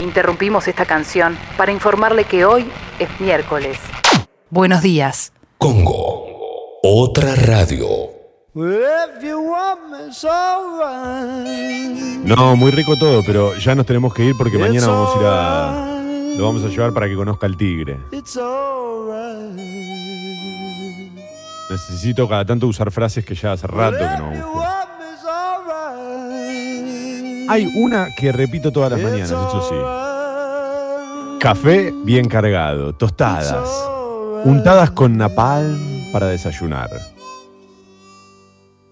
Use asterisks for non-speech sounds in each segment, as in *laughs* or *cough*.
Interrumpimos esta canción para informarle que hoy es miércoles. Buenos días. Congo. Otra radio. No, muy rico todo, pero ya nos tenemos que ir porque mañana vamos a ir a. Lo vamos a llevar para que conozca al tigre. Necesito cada tanto usar frases que ya hace rato que no uso. Hay una que repito todas las mañanas, eso sí. Café bien cargado, tostadas, untadas con napalm para desayunar.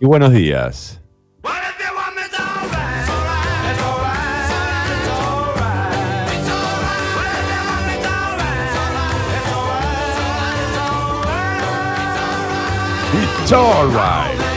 Y buenos días. It's alright.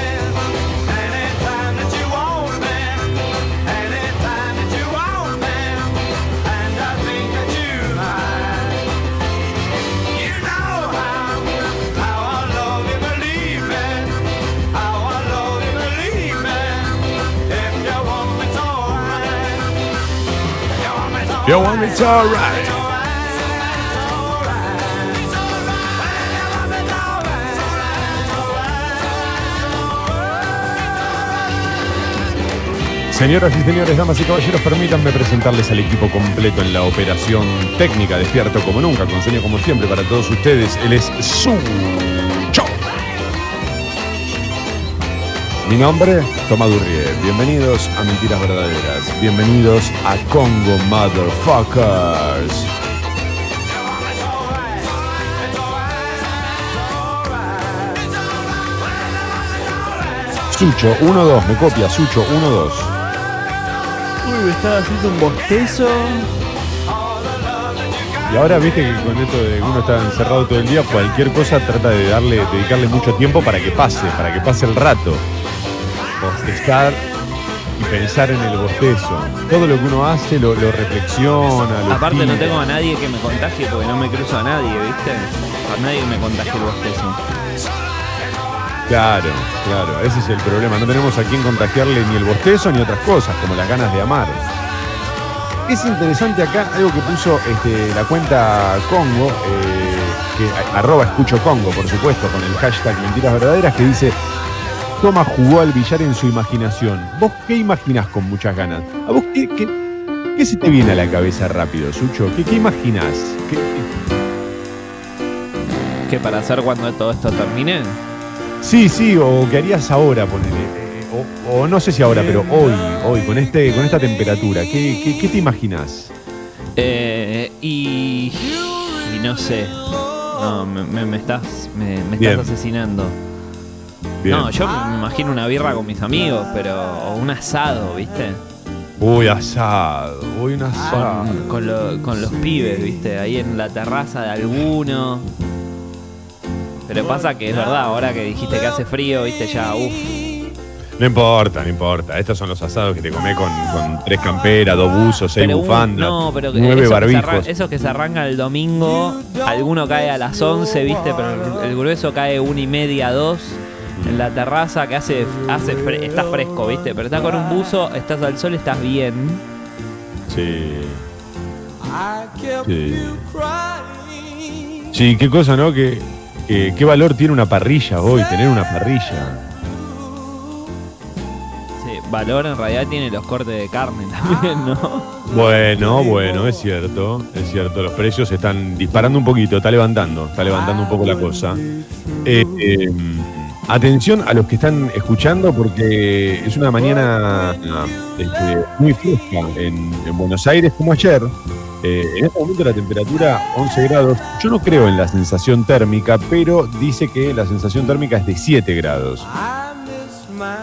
Señoras y señores, damas y caballeros, permítanme presentarles al equipo completo en la operación técnica, despierto como nunca, con sueño como siempre para todos ustedes. Él es Sucho. Mi nombre, Tomás Durrié. Bienvenidos a Mentiras Verdaderas. Bienvenidos a Congo Motherfuckers. Sucho, 1-2, me copia, Sucho, 1-2. Uy, me estaba haciendo un bostezo. Y ahora viste que con esto de uno está encerrado todo el día, cualquier cosa trata de darle, dedicarle mucho tiempo para que pase, para que pase el rato. Bostezar y pensar en el bostezo. Todo lo que uno hace lo, lo reflexiona. Lo Aparte no tengo a nadie que me contagie porque no me cruzo a nadie, ¿viste? A nadie me contagie el bostezo. Claro, claro, ese es el problema. No tenemos a quien contagiarle ni el bostezo ni otras cosas, como las ganas de amar. Es interesante acá algo que puso este, la cuenta Congo, eh, que arroba escucho Congo, por supuesto, con el hashtag Mentiras Verdaderas, que dice Toma jugó al billar en su imaginación. ¿Vos qué imaginás con muchas ganas? ¿A vos qué, qué- qué se te viene a la cabeza rápido, Sucho? ¿Qué, qué imaginás? ¿Qué- qué- ¿Qué para hacer cuando todo esto termine? Sí, sí, o qué harías ahora, ponele. eh, O, o no sé si ahora, pero hoy, hoy, con este, con esta temperatura, ¿qué, qué, qué te imaginas? Eh, y, y no sé. No, me, me- me estás, me, estás asesinando. Bien. No, yo me imagino una birra con mis amigos, pero o un asado, ¿viste? Uy, asado, uy, un asado. Con, con lo- con los pibes, ¿viste? Ahí en la terraza de alguno. Pero pasa que es verdad, ahora que dijiste que hace frío, ¿viste? Ya, uff. No importa, no importa. Estos son los asados que te comés con, con tres camperas, dos buzos, seis Pero un- bufandas, no, pero que nueve eso que, se barbijos. arran- eso que se arranca el domingo, alguno cae a las 11, ¿viste? Pero el, el grueso cae una y media, dos. En la terraza que hace, hace fre- está fresco, ¿viste? Pero estás con un buzo, estás al sol, estás bien. Sí. Sí. Sí, qué cosa, ¿no? Que, que- qué valor tiene una parrilla hoy, tener una parrilla. Sí, valor en realidad tiene los cortes de carne también, ¿no? Bueno, bueno, es cierto, es cierto. Los precios están disparando un poquito, está levantando, está levantando un poco la cosa. Eh, eh, atención a los que están escuchando porque es una mañana este, muy fresca en, en Buenos Aires como ayer. Eh, en este momento la temperatura 11 grados. Yo no creo en la sensación térmica, pero dice que la sensación térmica es de 7 grados.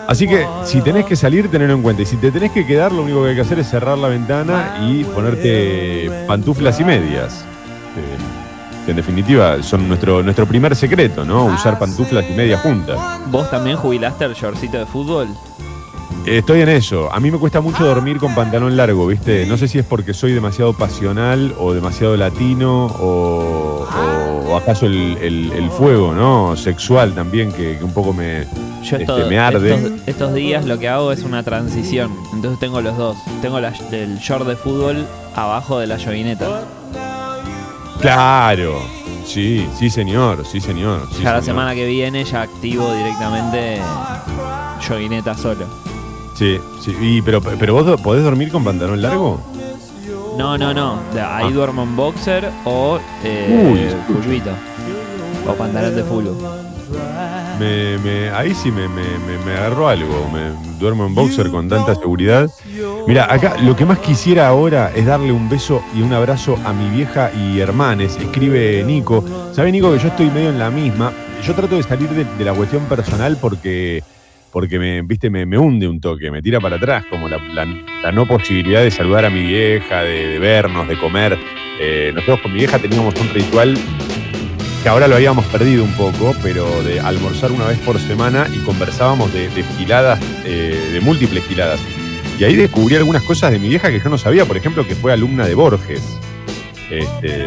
Así que si tenés que salir, tenerlo en cuenta. Y si te tenés que quedar, lo único que hay que hacer es cerrar la ventana y ponerte pantuflas y medias. Eh, que en definitiva son nuestro, nuestro primer secreto, ¿no? Usar pantuflas y medias juntas. ¿Vos también jubilaste el shortcito de fútbol? Estoy en eso. A mí me cuesta mucho dormir con pantalón largo, ¿viste? No sé si es porque soy demasiado pasional o demasiado latino o, o acaso el, el- el fuego, ¿no? Sexual también, que, que un poco me, Yo este, me arde. estos, estos días lo que hago es una transición. Entonces tengo los dos. Tengo la, el short de fútbol abajo de la joguineta. Claro. Sí, sí, señor. Sí, señor. sí, ya la semana que viene ya activo directamente joguineta solo. Sí, sí. Y, pero, pero vos podés dormir con pantalón largo? No, no, no. Ahí Ah. duermo en boxer o eh, Uy. O pantalón de fulbo. Me, me- ahí sí me, me- me- me agarró algo. Me duermo en boxer con tanta seguridad. Mira, acá lo que más quisiera ahora es darle un beso y un abrazo a mi vieja y hermanes. Escribe Nico. ¿Sabe, Nico, que yo estoy medio en la misma? Yo trato de salir de, la cuestión personal porque, porque me, viste, me, me hunde un toque, me tira para atrás, como la, la- no posibilidad de saludar a mi vieja, de, de vernos, de comer. Eh, nosotros con mi vieja teníamos un ritual que ahora lo habíamos perdido un poco, pero de almorzar una vez por semana y conversábamos de, de eh, de múltiples giladas. Y ahí descubrí algunas cosas de mi vieja que yo no sabía, por ejemplo, que fue alumna de Borges. Este,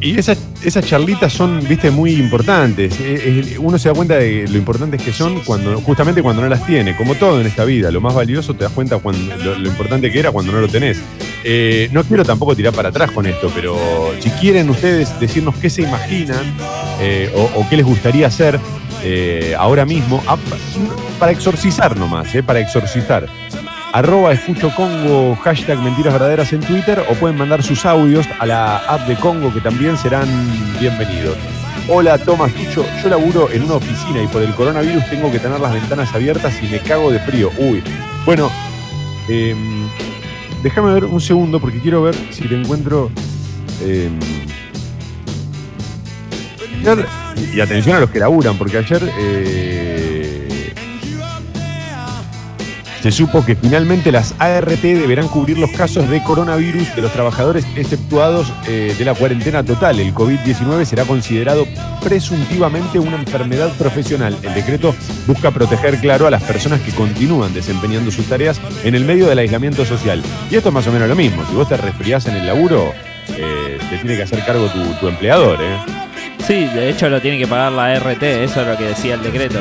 y esas, esas charlitas son, viste, muy importantes. Eh, eh, Uno se da cuenta de lo importantes que son cuando, justamente cuando no las tiene. Como todo en esta vida, lo más valioso te das cuenta cuando, lo, importante que era cuando no lo tenés. Eh, no quiero tampoco tirar para atrás con esto, pero si quieren ustedes decirnos qué se imaginan o qué les gustaría hacer eh, ahora mismo, ah, para exorcizar nomás, eh, para exorcizar. Arroba escucho Congo, hashtag mentiras verdaderas en Twitter o pueden mandar sus audios a la app de Congo que también serán bienvenidos. Hola Tomás Tucho, yo laburo en una oficina y por el coronavirus tengo que tener las ventanas abiertas y me cago de frío. Uy, bueno, em, déjame ver un segundo porque quiero ver si te encuentro... em, y atención a los que laburan, porque ayer eh, se supo que finalmente las ART deberán cubrir los casos de coronavirus de los trabajadores exceptuados eh, de la cuarentena total. El COVID-19 será considerado presuntivamente una enfermedad profesional. El decreto busca proteger, claro, a las personas que continúan desempeñando sus tareas en el medio del aislamiento social. Y esto es más o menos lo mismo. Si vos te resfriás en el laburo, eh, te tiene que hacer cargo tu, tu empleador, ¿eh? Sí, de hecho lo tiene que pagar la RT, eso es lo que decía el decreto.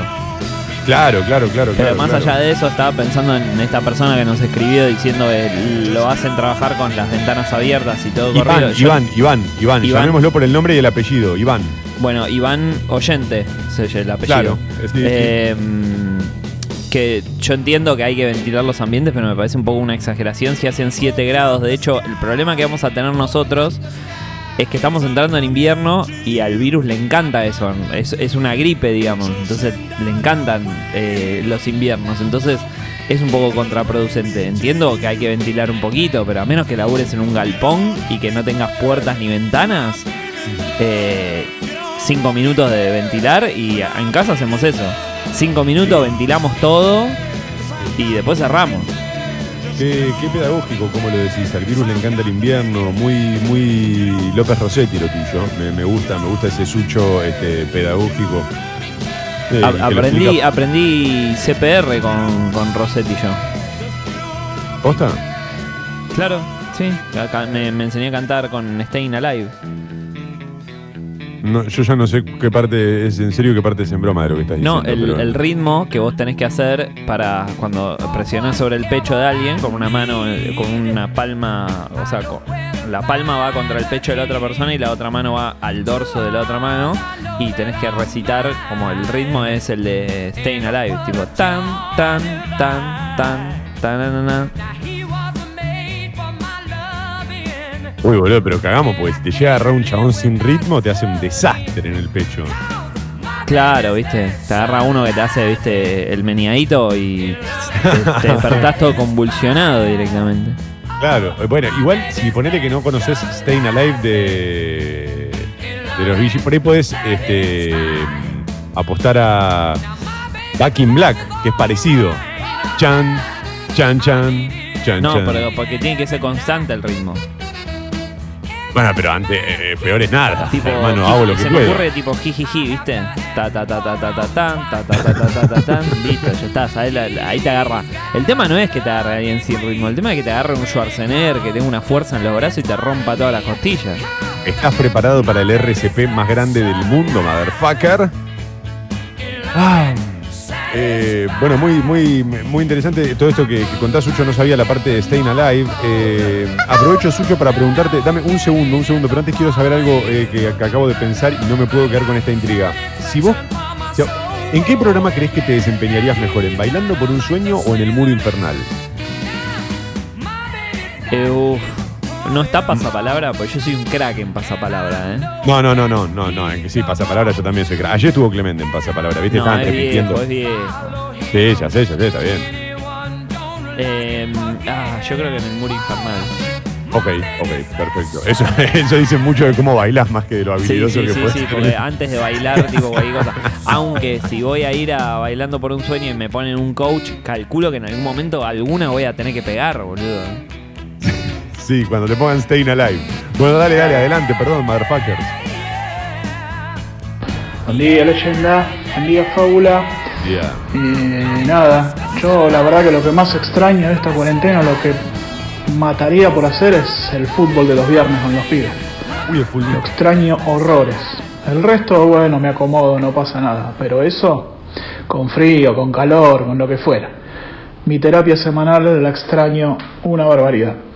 Claro, claro, claro. Pero claro, más claro. allá de eso, estaba pensando en esta persona que nos escribió diciendo que lo hacen trabajar con las ventanas abiertas y todo corrido. Iván, Yo- Iván, Iván, Iván, Iván. llamémoslo por el nombre y el apellido, Iván. Bueno, Iván Oyente, oye el apellido. Claro, sí, sí. Eh, que yo entiendo que hay que ventilar los ambientes, pero me parece un poco una exageración si hacen 7 grados. De hecho, el problema que vamos a tener nosotros es que estamos entrando en invierno y al virus le encanta eso. Es, una gripe, digamos. Entonces le encantan eh, los inviernos. Entonces es un poco contraproducente. Entiendo que hay que ventilar un poquito, pero a menos que labures en un galpón y que no tengas puertas ni ventanas, eh, cinco minutos de ventilar y en casa hacemos eso. Cinco minutos, ventilamos todo y después cerramos. Qué, qué pedagógico, como lo decís. Al virus le encanta el invierno, muy, muy López Rossetti lo tuyo. Me, me gusta, me gusta ese sucho este, pedagógico. Eh, aprendí, aprendí CPR con, con Rossetti yo. ¿Posta? Claro, sí. Me, me enseñé a cantar con Staying Alive. No, yo ya no sé qué parte es en serio y qué parte es en broma de lo que estás No, diciendo. el, pero- el ritmo que vos tenés que hacer para cuando presionás sobre el pecho de alguien con una mano, eh, con una palma, o sea, con- la palma va contra el pecho de la otra persona y la otra mano va al dorso de la otra mano y tenés que recitar como el ritmo es el de Staying Alive, tipo tan, tan, tan, tan, tan, Uy, boludo, pero cagamos, porque si te llega a agarrar un chabón sin ritmo, te hace un desastre en el pecho. Claro, viste, te agarra uno que te hace, viste, el meneadito y te, te despertás todo convulsionado directamente. Claro, eh, bueno, igual si ponele que no conoces Stayin' Alive de, de los Gees, por ahí podés este, apostar a Back in Black, que es parecido. Chan, chan, chan, chan, No, chan. pero porque tiene que ser constante el ritmo. Bueno, pero antes, eh, peor es nada. Tipo, hermano, hago lo que se me puedo. ocurre tipo jijiji, ¿viste? Ta ta ta ta ta ta tan, ta ta ta ta ta ta tan, listo, ya está, ¿sabes? La- la- ahí te agarra. El tema no es que te agarre alguien sin ritmo, el tema es que te agarre un Schwarzenegger que tenga una fuerza en los brazos y te rompa todas las costillas. ¿Estás preparado para el RCP más grande del mundo, motherfucker? Ah, eh, bueno, muy, muy, muy interesante todo esto que, que contás, Sucho. No sabía la parte de Staying Alive. Eh, aprovecho, Sucho, para preguntarte. Dame un segundo, un segundo, pero antes quiero saber algo eh, que, acabo de pensar y no me puedo quedar con esta intriga. Si vos. ¿En qué programa crees que te desempeñarías mejor? ¿En Bailando por un sueño o en El Muro Infernal? Eh. No está pasapalabra, porque yo soy un crack en pasapalabra, ¿eh? No, no, no, no, no, no, en que sí, pasapalabra yo también soy crack. Ayer estuvo Clemente en pasapalabra, ¿viste? No, Estaban es repitiendo. viejo, es viejo. Sí, ya sé, ya sé, está bien. Eh, ah, yo creo que en el muro infernal. Ok, ok, perfecto. Eso, *laughs* eso dice mucho de cómo bailas más que de lo habilidoso sí, que sí, puedes sí, ser. porque antes de bailar, tipo cualquier cosa. Aunque si voy a ir a bailando por un sueño y me ponen un coach, calculo que en algún momento alguna voy a tener que pegar, boludo. Sí, cuando te pongan Staying Alive. Bueno, dale, dale, adelante, perdón, motherfuckers. Buen día, leyenda. Buen día, fábula. Yeah. Y nada, yo la verdad que lo que más extraño de esta cuarentena, lo que mataría por hacer es el fútbol de los viernes con los pibes. Uy, el full Lo extraño horrores. El resto, bueno, me acomodo, no pasa nada. Pero eso, con frío, con calor, con lo que fuera. Mi terapia semanal la extraño una barbaridad.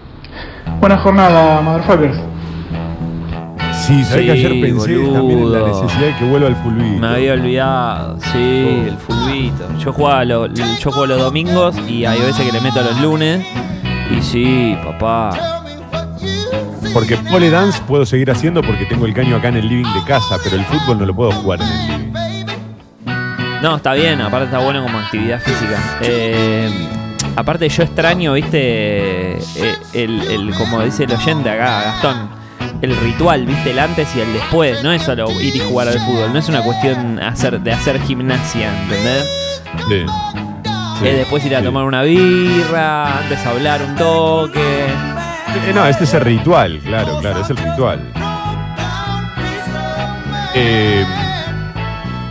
Buena jornada, motherfuckers. Sí, sabés que ayer Sí, pensé también en la necesidad de que vuelva el full beat. Me había olvidado, sí, el fulbito. Yo jugaba lo- yo juego los domingos y hay veces que le meto los lunes. Y sí, papá. Porque pole dance puedo seguir haciendo porque tengo el caño acá en el living de casa, pero el fútbol no lo puedo jugar en el living. No, está bien, aparte está bueno como actividad física. Eh, aparte yo extraño, viste, eh, el, el- como dice el oyente acá, Gastón, el ritual, viste, el antes y el después. No es solo ir y jugar al fútbol, no es una cuestión hacer, de hacer gimnasia, ¿entendés? Sí. Sí, es después ir a sí. tomar una birra, antes hablar un toque. Eh, no, este es el ritual, claro, claro, es el ritual. Eh,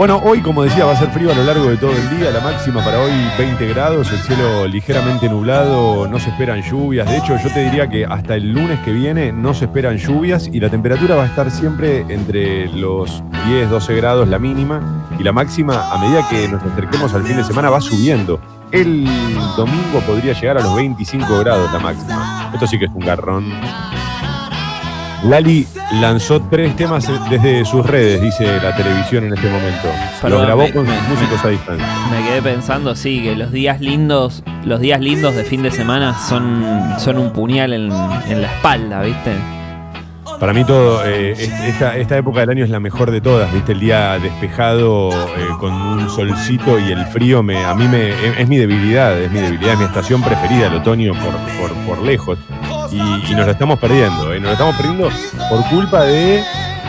bueno, hoy, como decía, va a ser frío a lo largo de todo el día. La máxima para hoy 20 grados, el cielo ligeramente nublado, no se esperan lluvias. De hecho, yo te diría que hasta el lunes que viene no se esperan lluvias y la temperatura va a estar siempre entre los 10, 12 grados la mínima y la máxima a medida que nos acerquemos al fin de semana va subiendo. El domingo podría llegar a los 25 grados la máxima. Esto sí que es un garrón. Lali lanzó tres temas desde sus redes, dice la televisión en este momento. Perdón, Lo grabó me- con me- sus músicos a distancia. Me quedé pensando, sí, que los días lindos, los días lindos de fin de semana son, son un puñal en, en la espalda, ¿viste? Para mí todo, eh, est- esta, esta época del año es la mejor de todas, ¿viste? El día despejado eh, con un solcito y el frío me, a mí me, es, es mi debilidad, es mi debilidad, es mi estación preferida, el otoño por, por, por lejos. Y, y nos la estamos perdiendo, ¿eh? nos la estamos perdiendo por culpa de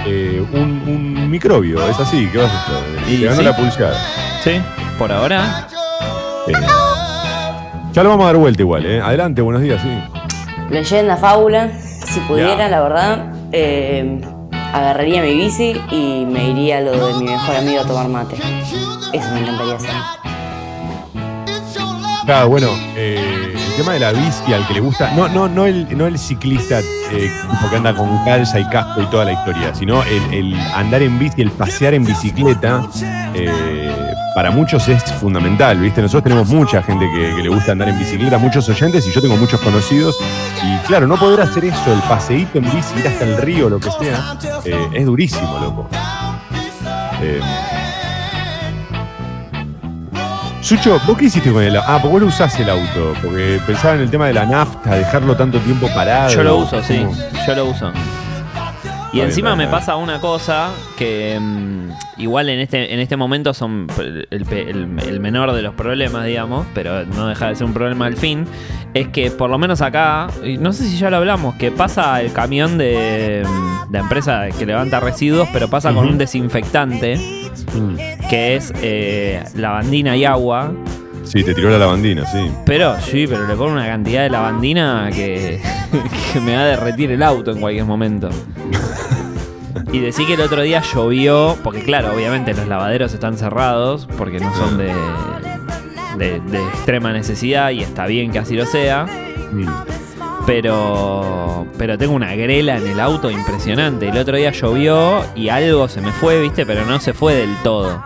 eh, un, un microbio, es así, ¿qué vas a hacer? Y Te ganó sí. la pulsada. Sí, por ahora. Eh, ya lo vamos a dar vuelta igual, ¿eh? Adelante, buenos días, sí. Leyenda, fábula. Si pudiera, la verdad, eh, agarraría mi bici y me iría a lo de mi mejor amigo a tomar mate. Eso me encantaría hacer. Claro, bueno, eh, el tema de la bici al que le gusta, no, no, no el, no el ciclista eh, que anda con calza y casco y toda la historia, sino el, el andar en bici, el pasear en bicicleta, eh, para muchos es fundamental, ¿viste? Nosotros tenemos mucha gente que, le gusta andar en bicicleta, muchos oyentes y yo tengo muchos conocidos. Y claro, no poder hacer eso, el paseíto en bici, ir hasta el río, lo que sea, eh, es durísimo, loco. Sucho, ¿vos qué hiciste con el auto? Ah, porque vos lo usás el auto, porque pensaba en el tema de la nafta, dejarlo tanto tiempo parado. Yo lo uso, sí, yo lo uso. Y bien, encima me pasa una cosa que mm, igual en este, en este momento son el, el- el menor de los problemas, digamos, pero no deja de ser un problema al fin, es que por lo menos acá, no sé si ya lo hablamos, que pasa el camión de mm, la empresa que levanta residuos, pero pasa con un desinfectante Mm. que es eh, lavandina y agua. Sí, te tiró la lavandina, sí. Pero sí, pero le pongo una cantidad de lavandina que, *laughs* que me va a derretir el auto en cualquier momento. *laughs* Y decí que el otro día llovió, porque claro, obviamente los lavaderos están cerrados, porque no son de, de, de extrema necesidad y está bien que así lo sea. Mm. Pero, pero tengo una grela en el auto impresionante. El otro día llovió y algo se me fue, viste, pero no se fue del todo.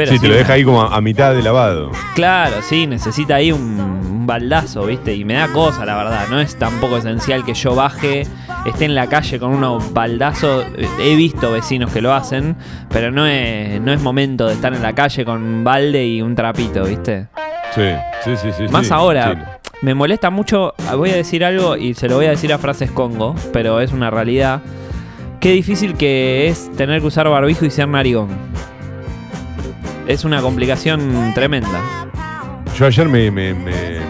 Pero sí, te lo deja ahí como a, a mitad de lavado. Claro, sí, necesita ahí un, un baldazo, ¿viste? Y me da cosa, la verdad. No es tampoco esencial que yo baje, esté en la calle con unos baldazos. He visto vecinos que lo hacen, pero no es, no es momento de estar en la calle con un balde y un trapito, ¿viste? Sí, sí, sí, sí. Más sí, ahora, me molesta mucho, voy a decir algo y se lo voy a decir a frases Congo, pero es una realidad. Qué difícil que es tener que usar barbijo y ser narigón. Es una complicación tremenda. Yo ayer me. me, me-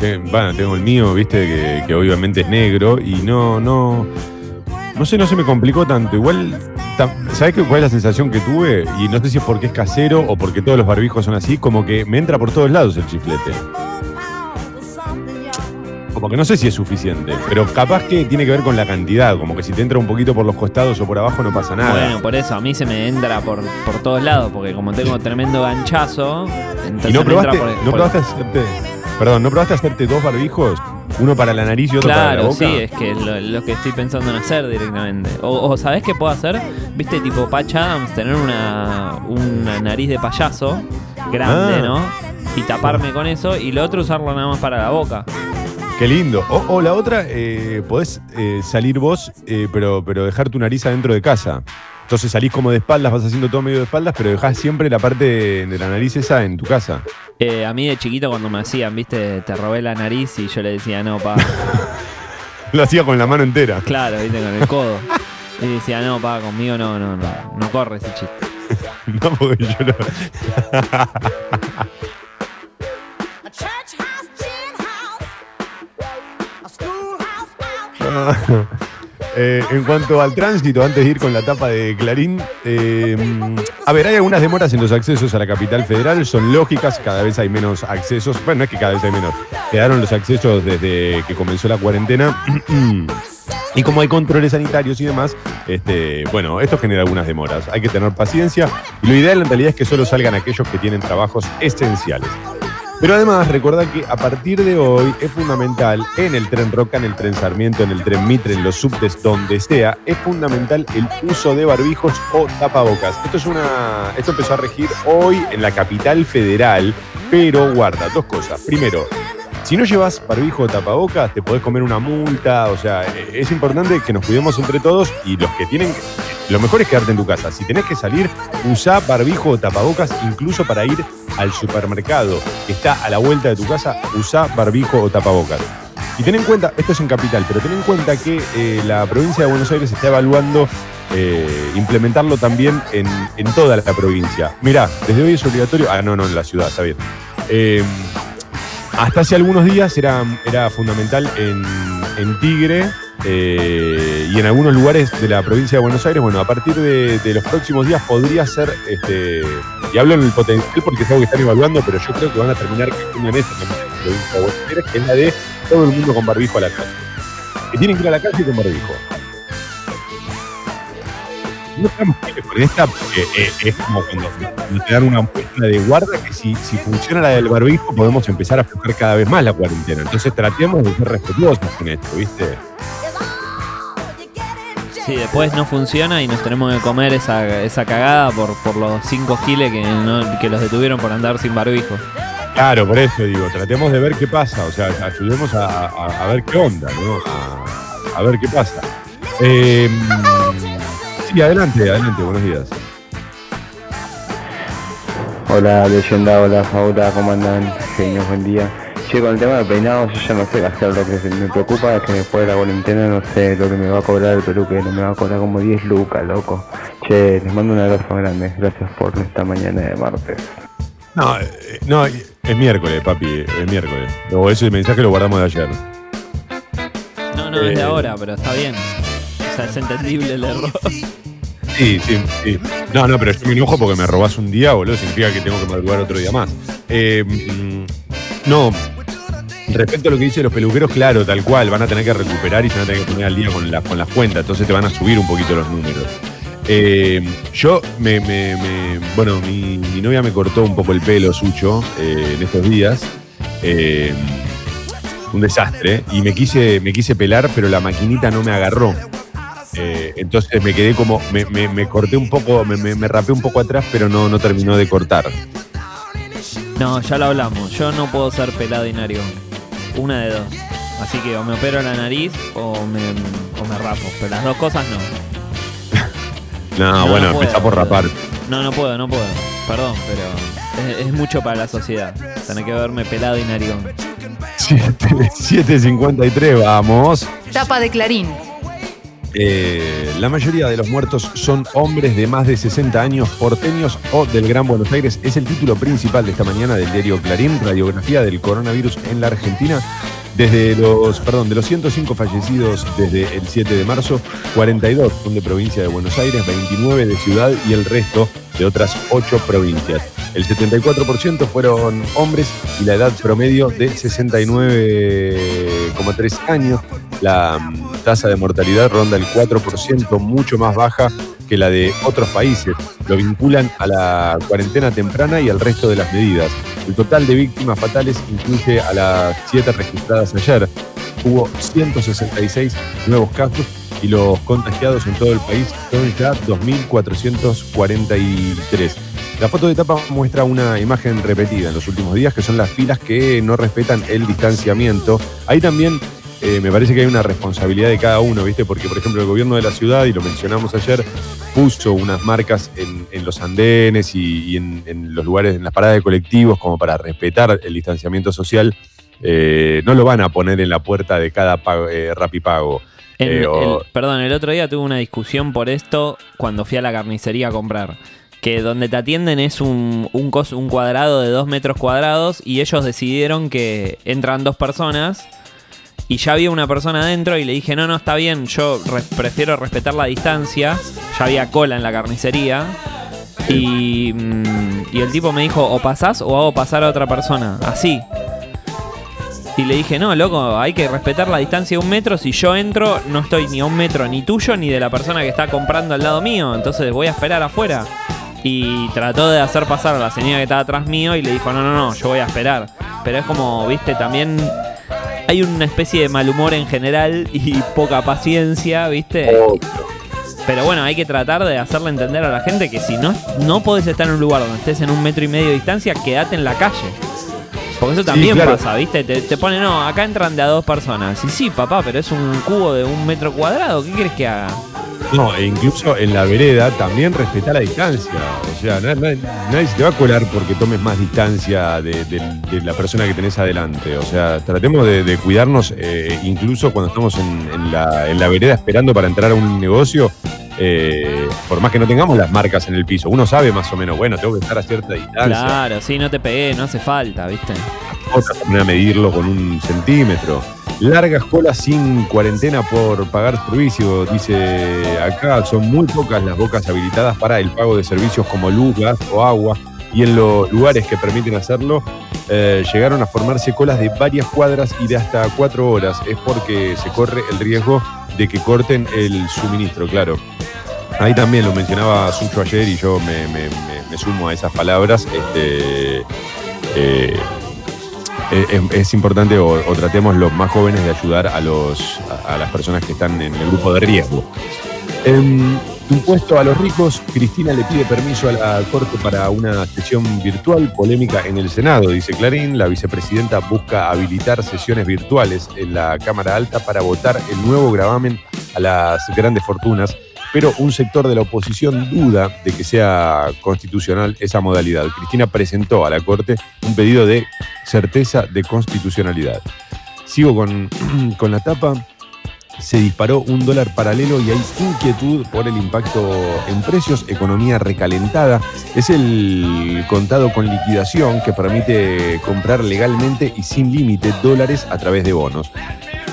me- bueno, tengo el mío, viste, que, que obviamente es negro y no, no. No sé, no se me complicó tanto. Igual, ¿sabes cuál es la sensación que tuve? Y no sé si es porque es casero o porque todos los barbijos son así, como que me entra por todos lados el chiflete. Como que no sé si es suficiente, pero capaz que tiene que ver con la cantidad, como que si te entra un poquito por los costados o por abajo no pasa nada. Bueno, por eso a mí se me entra por, por todos lados, porque como tengo tremendo ganchazo, entonces ¿Y no me probaste, entra por, no por- probaste hacerte, perdón, no probaste hacerte dos barbijos? Uno para la nariz y otro para la Claro, boca. sí, es que lo, lo que estoy pensando en hacer directamente. O, o ¿sabés qué puedo hacer? Viste, tipo Patch Adams, tener una, una nariz de payaso grande, Ah. ¿no? Y taparme con eso, y lo otro usarlo nada más para la boca. Qué lindo. O, o la otra, eh, podés eh, salir vos, eh, pero, pero dejar tu nariz adentro de casa. Entonces salís como de espaldas, vas haciendo todo medio de espaldas, pero dejás siempre la parte de, de la nariz esa en tu casa. Eh, a mí de chiquito cuando me hacían, viste, te robé la nariz y yo le decía, no, pa. *laughs* Lo hacía con la mano entera. claro, viste, con el codo. Y decía, no, pa, conmigo no, no, no, no corre ese chiste. *laughs* No, porque yo no. *laughs* Eh, en cuanto al tránsito, antes de ir con la tapa de Clarín, eh, a ver, hay algunas demoras en los accesos a la capital federal, son lógicas, cada vez hay menos accesos, bueno, no es que cada vez hay menos, quedaron los accesos desde que comenzó la cuarentena. *clears throat* Y como hay controles sanitarios y demás, este, bueno, esto genera algunas demoras. Hay que tener paciencia y lo ideal en realidad es que solo salgan aquellos que tienen trabajos esenciales. Pero además, recuerda que a partir de hoy es fundamental en el tren Roca, en el tren Sarmiento, en el tren Mitre, en los subtes, donde sea, es fundamental el uso de barbijos o tapabocas. Esto es una. Esto empezó a regir hoy en la capital federal, pero guarda dos cosas. Primero, si no llevas barbijo o tapabocas, te podés comer una multa. O sea, eh, es importante que nos cuidemos entre todos y los que tienen. Lo mejor es quedarte en tu casa. Si tenés que salir, usá barbijo o tapabocas, incluso para ir al supermercado que está a la vuelta de tu casa, usá barbijo o tapabocas. Y ten en cuenta, esto es en capital, pero ten en cuenta que eh, la provincia de Buenos Aires está evaluando eh, implementarlo también en, en toda la provincia. Mirá, desde hoy es obligatorio. Ah, no, no, en la ciudad, está bien. Eh, hasta hace algunos días era, era fundamental en, en Tigre eh, y en algunos lugares de la provincia de Buenos Aires. Bueno, a partir de, los próximos días podría ser, este, y hablo en el potencial porque es algo que están evaluando, pero yo creo que van a terminar cayendo en esta también en la provincia de Buenos Aires, que es la de todo el mundo con barbijo a la calle. Que tienen que ir a la calle con barbijo. No estamos con esta porque eh, es como cuando nos dan una muestra de guarda que si, si funciona la del barbijo podemos empezar a aflojar cada vez más la cuarentena. Entonces tratemos de ser respetuosos con esto, ¿viste? Sí, después no funciona y nos tenemos que comer esa, esa cagada por, por los 5 giles que, no- que los detuvieron por andar sin barbijo. Claro, por eso digo, tratemos de ver qué pasa, o sea, ayudemos a, a- a ver qué onda, ¿no? A, a ver qué pasa. Eh, sí, adelante, adelante, buenos días. Hola leyenda, hola Faula, ¿cómo andan? Genios, buen día. Con el tema de peinados yo ya no sé hacer lo que me preocupa es que después de la cuarentena no sé lo que me va a cobrar el peluquero, me va a cobrar como 10 lucas, loco. Che, les mando un abrazo grande, gracias por esta mañana de martes. No, eh, no, es miércoles, papi, es miércoles. O ese mensaje lo guardamos de ayer. No, no, es de Eh. ahora, pero está bien. O sea, es entendible el error. Sí, sí, sí. No, no, pero yo me enojo porque me robás un día, boludo, significa que tengo que madrugar otro día más. Eh, mm, no, respecto a lo que dice los peluqueros, claro, tal cual, van a tener que recuperar y se van a tener que poner al día con, la- con las cuentas, entonces te van a subir un poquito los números. Eh, yo, me, bueno, mi, novia me cortó un poco el pelo, Sucho, eh, en estos días. Eh, un desastre. Y me quise, me quise pelar, pero la maquinita no me agarró. Entonces me quedé como, me, me- corté un poco, me rapé un poco atrás, pero no, no terminó de cortar. No, ya lo hablamos. Yo no puedo ser pelado y narigón. Una de dos. Así que o me opero la nariz o me, o me rapo. Pero las dos cosas no. *laughs* No, No, bueno, no empezá puedo, por rapar. No, no puedo, no puedo. Perdón, pero es, es mucho para la sociedad. Tener que verme pelado y narigón. 7.53, vamos. Tapa de Clarín. Eh, la mayoría de los muertos son hombres de más de 60 años, porteños o del Gran Buenos Aires. Es el título principal de esta mañana del diario Clarín, radiografía del coronavirus en la Argentina. Desde los, perdón, de los 105 fallecidos desde el 7 de marzo, 42 son de provincia de Buenos Aires, 29 de ciudad y el resto de otras 8 provincias. El 74% fueron hombres y la edad promedio de 69,3 años. La mm, tasa de mortalidad ronda el 4%, mucho más baja que la de otros países. Lo vinculan a la cuarentena temprana y al resto de las medidas. El total de víctimas fatales incluye a las 7 registradas ayer. Hubo 166 nuevos casos y los contagiados en todo el país son ya 2.443. La foto de tapa muestra una imagen repetida en los últimos días, que son las filas que no respetan el distanciamiento. Ahí también eh, me parece que hay una responsabilidad de cada uno, ¿viste? Porque, por ejemplo, el gobierno de la ciudad, y lo mencionamos ayer, puso unas marcas en, en los andenes y, y en, en los lugares, en las paradas de colectivos, como para respetar el distanciamiento social. Eh, no lo van a poner en la puerta de cada pago, eh, rapipago. O- el- perdón, el otro día tuve una discusión por esto cuando fui a la carnicería a comprar. Que donde te atienden es un, un, cos- un cuadrado de dos metros cuadrados y ellos decidieron que entran dos personas y ya había una persona adentro y le dije, no, no, está bien, yo re- prefiero respetar la distancia. Ya había cola en la carnicería. Y, mm, y el tipo me dijo, o pasás o hago pasar a otra persona. Así. Y le dije, no, loco, hay que respetar la distancia de un metro. Si yo entro, no estoy ni a un metro ni tuyo ni de la persona que está comprando al lado mío. Entonces voy a esperar afuera. Y trató de hacer pasar a la señora que estaba atrás mío y le dijo, no, no, no, yo voy a esperar. Pero es como, viste, también hay una especie de mal humor en general y poca paciencia, viste. Pero bueno, hay que tratar de hacerle entender a la gente que si no, no podés estar en un lugar donde estés en un metro y medio de distancia, quédate en la calle. Porque eso también claro. pasa, ¿viste? Te, te ponen, no, acá entran de a dos personas. Y sí, papá, pero es un cubo de un metro cuadrado. ¿Qué quieres que haga? No, e incluso en la vereda también respeta la distancia. O sea, na- na- nadie se te va a colar porque tomes más distancia de, de- de la persona que tenés adelante. O sea, tratemos de, de cuidarnos eh, incluso cuando estamos en, en la, en la vereda esperando para entrar a un negocio. eh, por más que no tengamos las marcas en el piso, uno sabe más o menos, bueno, tengo que estar a cierta distancia. Claro, sí, no te pegué, no hace falta, ¿viste? Otra a medirlo con un centímetro. Largas colas sin cuarentena por pagar servicio, dice acá. Son muy pocas las bocas habilitadas para el pago de servicios como luz, gas o agua. Y en los lugares que permiten hacerlo, eh, llegaron a formarse colas de varias cuadras y de hasta cuatro horas. Es porque se corre el riesgo de que corten el suministro, claro. Ahí también lo mencionaba Sucho ayer y yo me, sumo a esas palabras. Este, eh, es, es importante o, tratemos los más jóvenes de ayudar a, los, a las personas que están en el grupo de riesgo. Em, impuesto a los ricos, Cristina le pide permiso a la Corte para una sesión virtual, polémica en el Senado, dice Clarín. La vicepresidenta busca habilitar sesiones virtuales en la Cámara Alta para votar el nuevo gravamen a las grandes fortunas, pero un sector de la oposición duda de que sea constitucional esa modalidad. Cristina presentó a la Corte un pedido de certeza de constitucionalidad. Sigo con, *clears throat* con la tapa. Se disparó un dólar paralelo y hay inquietud por el impacto en precios, economía recalentada. Es el contado con liquidación que permite comprar legalmente y sin límite dólares a través de bonos.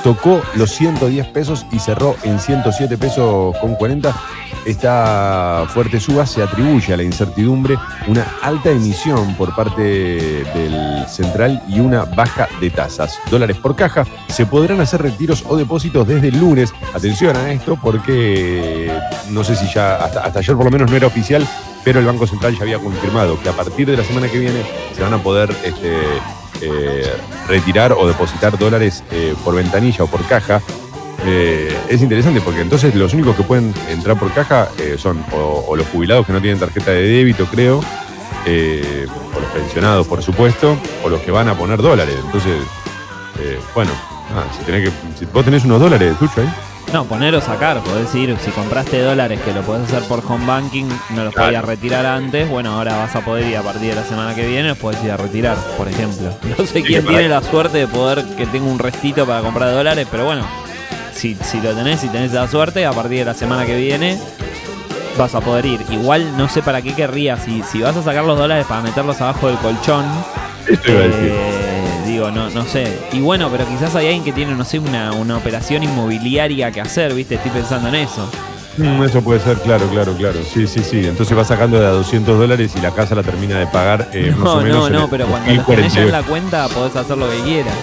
Tocó los 110 pesos y cerró en 107 pesos con 40. Esta fuerte suba se atribuye a la incertidumbre, una alta emisión por parte del central y una baja de tasas. Dólares por caja, se podrán hacer retiros o depósitos desde el lunes. Atención a esto porque no sé si ya, hasta, ayer por lo menos no era oficial, pero el Banco Central ya había confirmado que a partir de la semana que viene se van a poder este, eh, retirar o depositar dólares eh, por ventanilla o por caja. Eh, es interesante porque entonces los únicos que pueden entrar por caja eh, son o, o los jubilados que no tienen tarjeta de débito, creo, eh, o los pensionados, por supuesto, o los que van a poner dólares. Entonces, eh, bueno, ah, si, tenés que, si vos tenés unos dólares, Tucho, ahí. No, poner o sacar, podés ir, si compraste dólares que lo podés hacer por home banking, no los Claro. podías retirar antes, bueno, ahora vas a poder ir a partir de la semana que viene, los podés ir a retirar, por ejemplo. *laughs* No sé quién tiene la suerte de poder que tenga un restito para comprar dólares, pero bueno, si, si lo tenés, si tenés la suerte, a partir de la semana que viene vas a poder ir. Igual no sé para qué querrías, si, si vas a sacar los dólares para meterlos abajo del colchón, eh, digo, no, no sé. Y bueno, pero quizás hay alguien que tiene, no sé, una, una operación inmobiliaria que hacer, ¿viste? Estoy pensando en eso. Mm, eso puede ser, claro, claro, claro. Sí, sí, sí. Entonces va sacando de a 200 dólares y la casa la termina de pagar eh, más No, o menos. no, no, pero cuando los tenés ya 2048. en la cuenta podés hacer lo que quieras.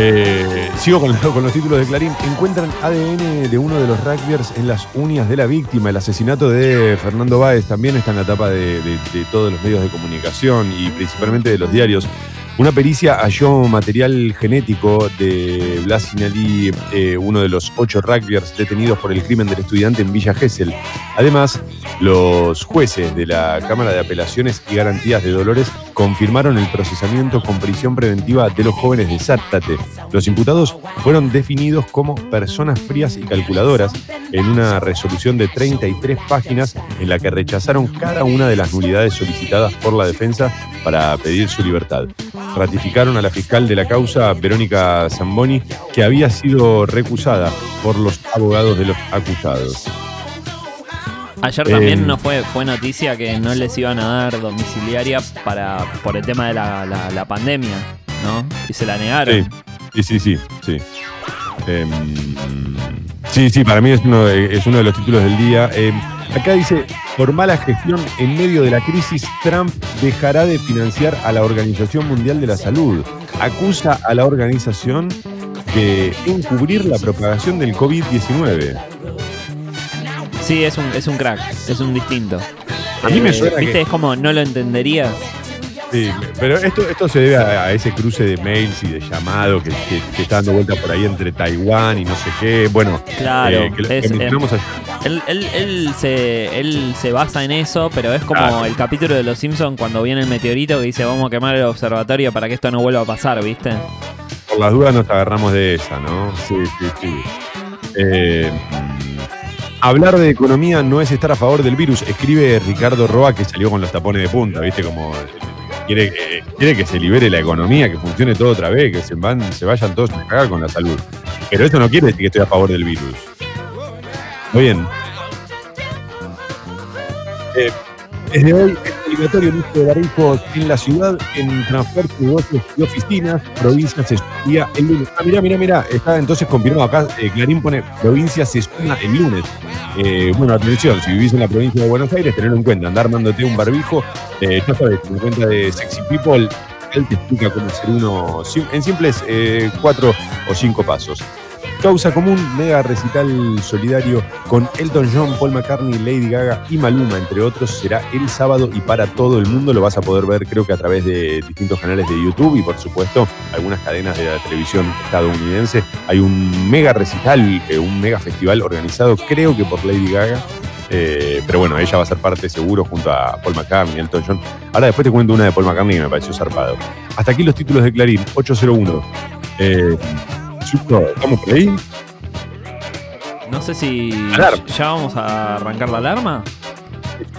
Eh, sigo con, *laughs* con los títulos de Clarín. Encuentran ADN de uno de los rugbyers en las uñas de la víctima. El asesinato de Fernando Báez también está en la tapa de, todos los medios de comunicación y principalmente de los diarios. Una pericia halló material genético de Blas Sinalí, eh, uno de los ocho rugbyers detenidos por el crimen del estudiante en Villa Gesell. Además, los jueces de la Cámara de Apelaciones y Garantías de Dolores confirmaron el procesamiento con prisión preventiva de los jóvenes de Zátate. Los imputados fueron definidos como personas frías y calculadoras en una resolución de 33 páginas en la que rechazaron cada una de las nulidades solicitadas por la defensa para pedir su libertad. Ratificaron a la fiscal de la causa, Verónica Zamboni, que había sido recusada por los abogados de los acusados. Ayer también Eh, no fue, fue noticia que no les iban a dar domiciliaria para, por el tema de la, la- la pandemia, ¿no? Y se la negaron. Sí, sí, sí, sí. sí. Em, sí, sí, para mí es uno, de- es uno de los títulos del día. Em, acá dice, por mala gestión en medio de la crisis, Trump dejará de financiar a la Organización Mundial de la Salud. Acusa a la organización de encubrir la propagación del COVID-19. Sí, es un, es un crack, es un distinto. A mí me Eh, suena ¿Viste? que- Es como no lo entenderías. Sí, pero esto, esto se debe a, a ese cruce de mails y de llamado que, que- que está dando vuelta por ahí entre Taiwán y no sé qué. Bueno, Claro, eh, que, lo- es, eh. Él, él- él se, él se basa en eso, pero es como Claro. el capítulo de Los Simpsons cuando viene el meteorito que dice vamos a quemar el observatorio para que esto no vuelva a pasar, ¿viste? Por las dudas nos agarramos de esa, ¿no? Sí, sí, sí. Eh, hablar de economía no es estar a favor del virus, escribe Ricardo Roa, que salió con los tapones de punta, ¿viste? Como quiere, que- quiere que se libere la economía, que funcione todo otra vez, que se, van, se vayan todos a cagar con la salud. Pero eso no quiere decir que estoy a favor del virus. Muy bien. Eh, desde hoy obligatorio el de barbijos en la ciudad, en transporte, negocios y oficinas. Provincia se sumía el lunes. Ah, mirá, mirá, mirá. Está entonces confirmado acá. eh, Clarín pone provincia se suma el lunes. Eh, bueno, atención, si vivís en la provincia de Buenos Aires, tenerlo en cuenta. Andar armándote un barbijo. Eh, ya sabes, en cuenta de Sexy People, él te explica cómo hacer uno en simples eh, cuatro o cinco pasos. Causa común, mega recital solidario con Elton John, Paul McCartney, Lady Gaga y Maluma, entre otros, será el sábado y para todo el mundo. Lo vas a poder ver, creo que a través de distintos canales de YouTube y, por supuesto, algunas cadenas de la televisión estadounidense. Hay un mega recital, eh, un mega festival organizado, creo que por Lady Gaga. Eh, pero bueno, ella va a ser parte seguro junto a Paul McCartney, Elton John. Ahora después te cuento una de Paul McCartney que me pareció zarpado. Hasta aquí los títulos de Clarín, 801. Eh, ¿Estamos por ahí? No sé si Alarma. ya vamos a arrancar la alarma.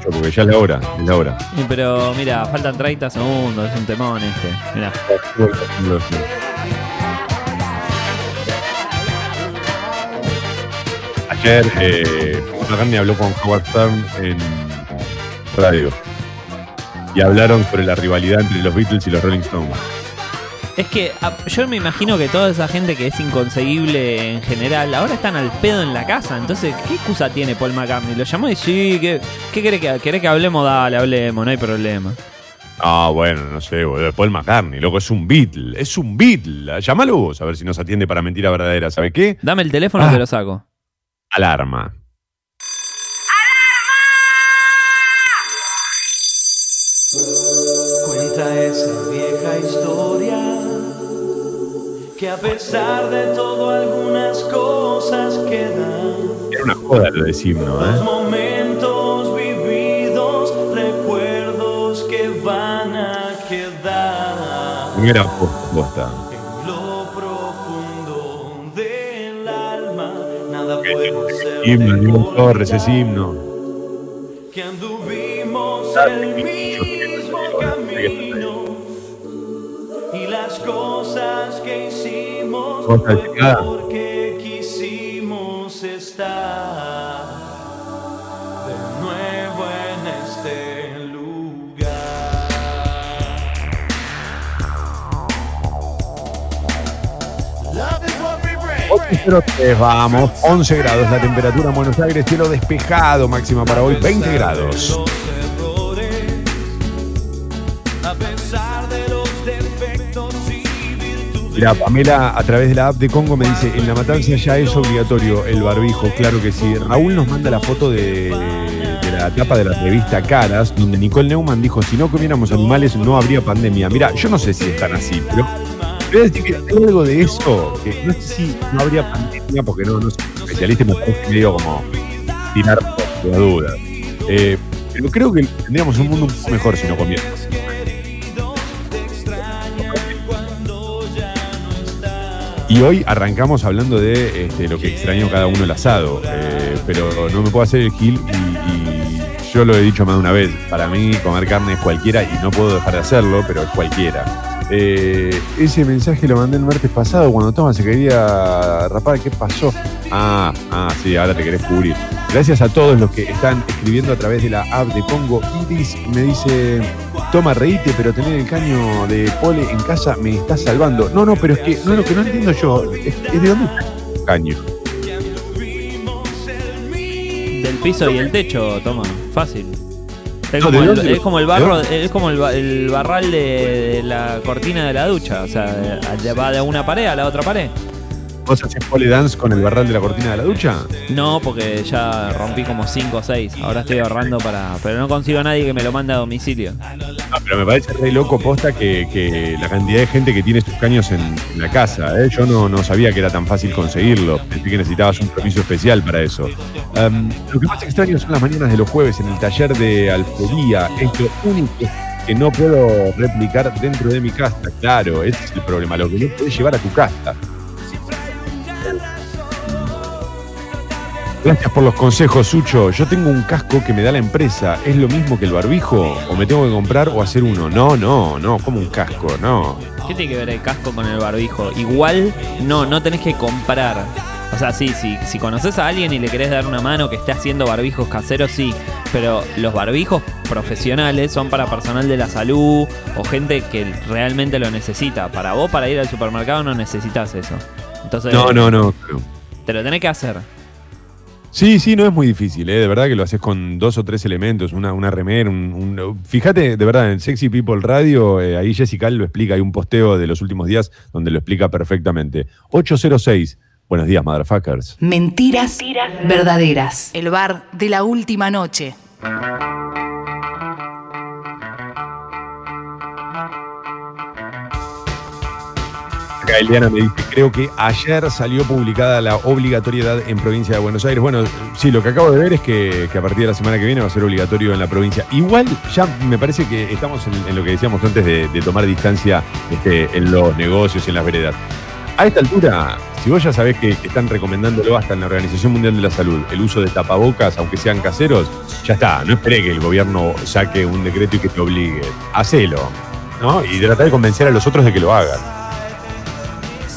Porque ya es la hora, es la hora. Sí, Pero mira, faltan 30 segundos, es un temón este. Mira. Ayer eh, McCartney habló con Howard Stern en radio y hablaron sobre la rivalidad entre los Beatles y los Rolling Stones. Es que yo me imagino que toda esa gente que es inconseguible en general, ahora están al pedo en la casa. Entonces, ¿qué excusa tiene Paul McCartney? Lo llamó y sí, ¿qué, qué querés que, querés que hablemos? Dale, hablemos, no hay problema. Ah, bueno, no sé, boludo. Paul McCartney, loco, es un Beatle. Es un Beatle. Llámalo vos a ver si nos atiende para mentira verdadera. ¿Sabe qué? Dame el teléfono Ah. te lo saco. Alarma. Pesar de todo algunas cosas quedan. Era una joda lo de himno, Los ¿eh? momentos vividos, recuerdos que van a quedar Primera posta. en lo profundo del alma. Nada puede ser Himno, Torres, ese himno. que anduvimos el mismo camino Cosa fue chingada. porque quisimos estar de nuevo en este lugar. 803, vamos. 11 grados la temperatura en Buenos Aires, cielo despejado, máxima para hoy 20 grados. Mira, Pamela a través de la app de Congo me dice, en la matanza ya es obligatorio el barbijo, claro que sí. Raúl nos manda la foto de, la tapa de la revista Caras, donde Nicole Neumann dijo, si no comiéramos animales no habría pandemia. Mira, yo no sé si es tan así, pero voy a decir que algo de eso, que no sé si no habría pandemia, porque no, no soy especialista me parece medio como tirar por la duda. Eh, pero creo que tendríamos un mundo un poco mejor si no comiéramos. Y hoy arrancamos hablando de este, lo que extrañó cada uno el asado. eh, pero no me puedo hacer el gil y, y yo lo he dicho más de una vez. Para mí comer carne es cualquiera y no puedo dejar de hacerlo, pero es cualquiera. Eh, ese mensaje lo mandé el martes pasado cuando Toma se quería rapar. ¿Qué pasó? Ah, ah, sí, ahora te querés cubrir. Gracias a todos los que están escribiendo a través de la app de Congo. Iris me dice, toma, reíte, pero tener el caño de pole en casa me está salvando. No, no, pero es que no, lo que no entiendo yo es, es de dónde está el caño. Del piso y el techo, toma, fácil. Es No, como, ¿de el, dónde? es como el ¿De barro, es como el, el barral de, de la cortina de la ducha. O sea, va de una pared a la otra pared. ¿Vos haces pole dance con el barral de la cortina de la ducha? No, porque ya rompí como 5 o 6. Ahora estoy ahorrando para. Pero no consigo a nadie que me lo mande a domicilio. No, pero me parece re loco posta que, que la cantidad de gente que tiene sus caños en, en la casa. ¿eh? Yo no, no sabía que era tan fácil conseguirlo. Pensé que necesitabas un permiso especial para eso. Em, lo que más extraño son las mañanas de los jueves en el taller de alfería. Es lo único que no puedo replicar dentro de mi casa. Claro, ese es el problema. Lo que no puedes llevar a tu casa. Gracias por los consejos, Sucho. Yo tengo un casco que me da la empresa. ¿Es lo mismo que el barbijo? ¿O me tengo que comprar o hacer uno? No, no, no, como un casco, no. ¿Qué tiene que ver el casco con el barbijo? Igual, no, no tenés que comprar. O sea, sí, sí, si conoces a alguien y le querés dar una mano que esté haciendo barbijos caseros, sí. Pero los barbijos profesionales son para personal de la salud o gente que realmente lo necesita. Para vos, para ir al supermercado, no necesitas eso. Entonces, No, no, no. te lo tenés que hacer. Sí, sí, no es muy difícil, ¿eh? de verdad que lo haces con dos o tres elementos, una, una remera, un, un- Fíjate, de verdad, en Sexy People Radio, eh, ahí Jessica lo explica, hay un posteo de los últimos días donde lo explica perfectamente. 806, buenos días, motherfuckers. Mentiras verdaderas. El bar de la última noche. Acá Eliana me dice, creo que ayer salió publicada la obligatoriedad en provincia de Buenos Aires. Bueno, sí, lo que acabo de ver es que, a partir de la semana que viene va a ser obligatorio en la provincia. Igual ya me parece que estamos en, lo que decíamos antes de, tomar distancia este, en los negocios y en las veredas. A esta altura, si vos ya sabés que están recomendándolo hasta en la Organización Mundial de la Salud, el uso de tapabocas, aunque sean caseros, ya está. No esperé que el gobierno saque un decreto y que te obligue. Hacelo, ¿no? Y tratar de convencer a los otros de que lo hagan.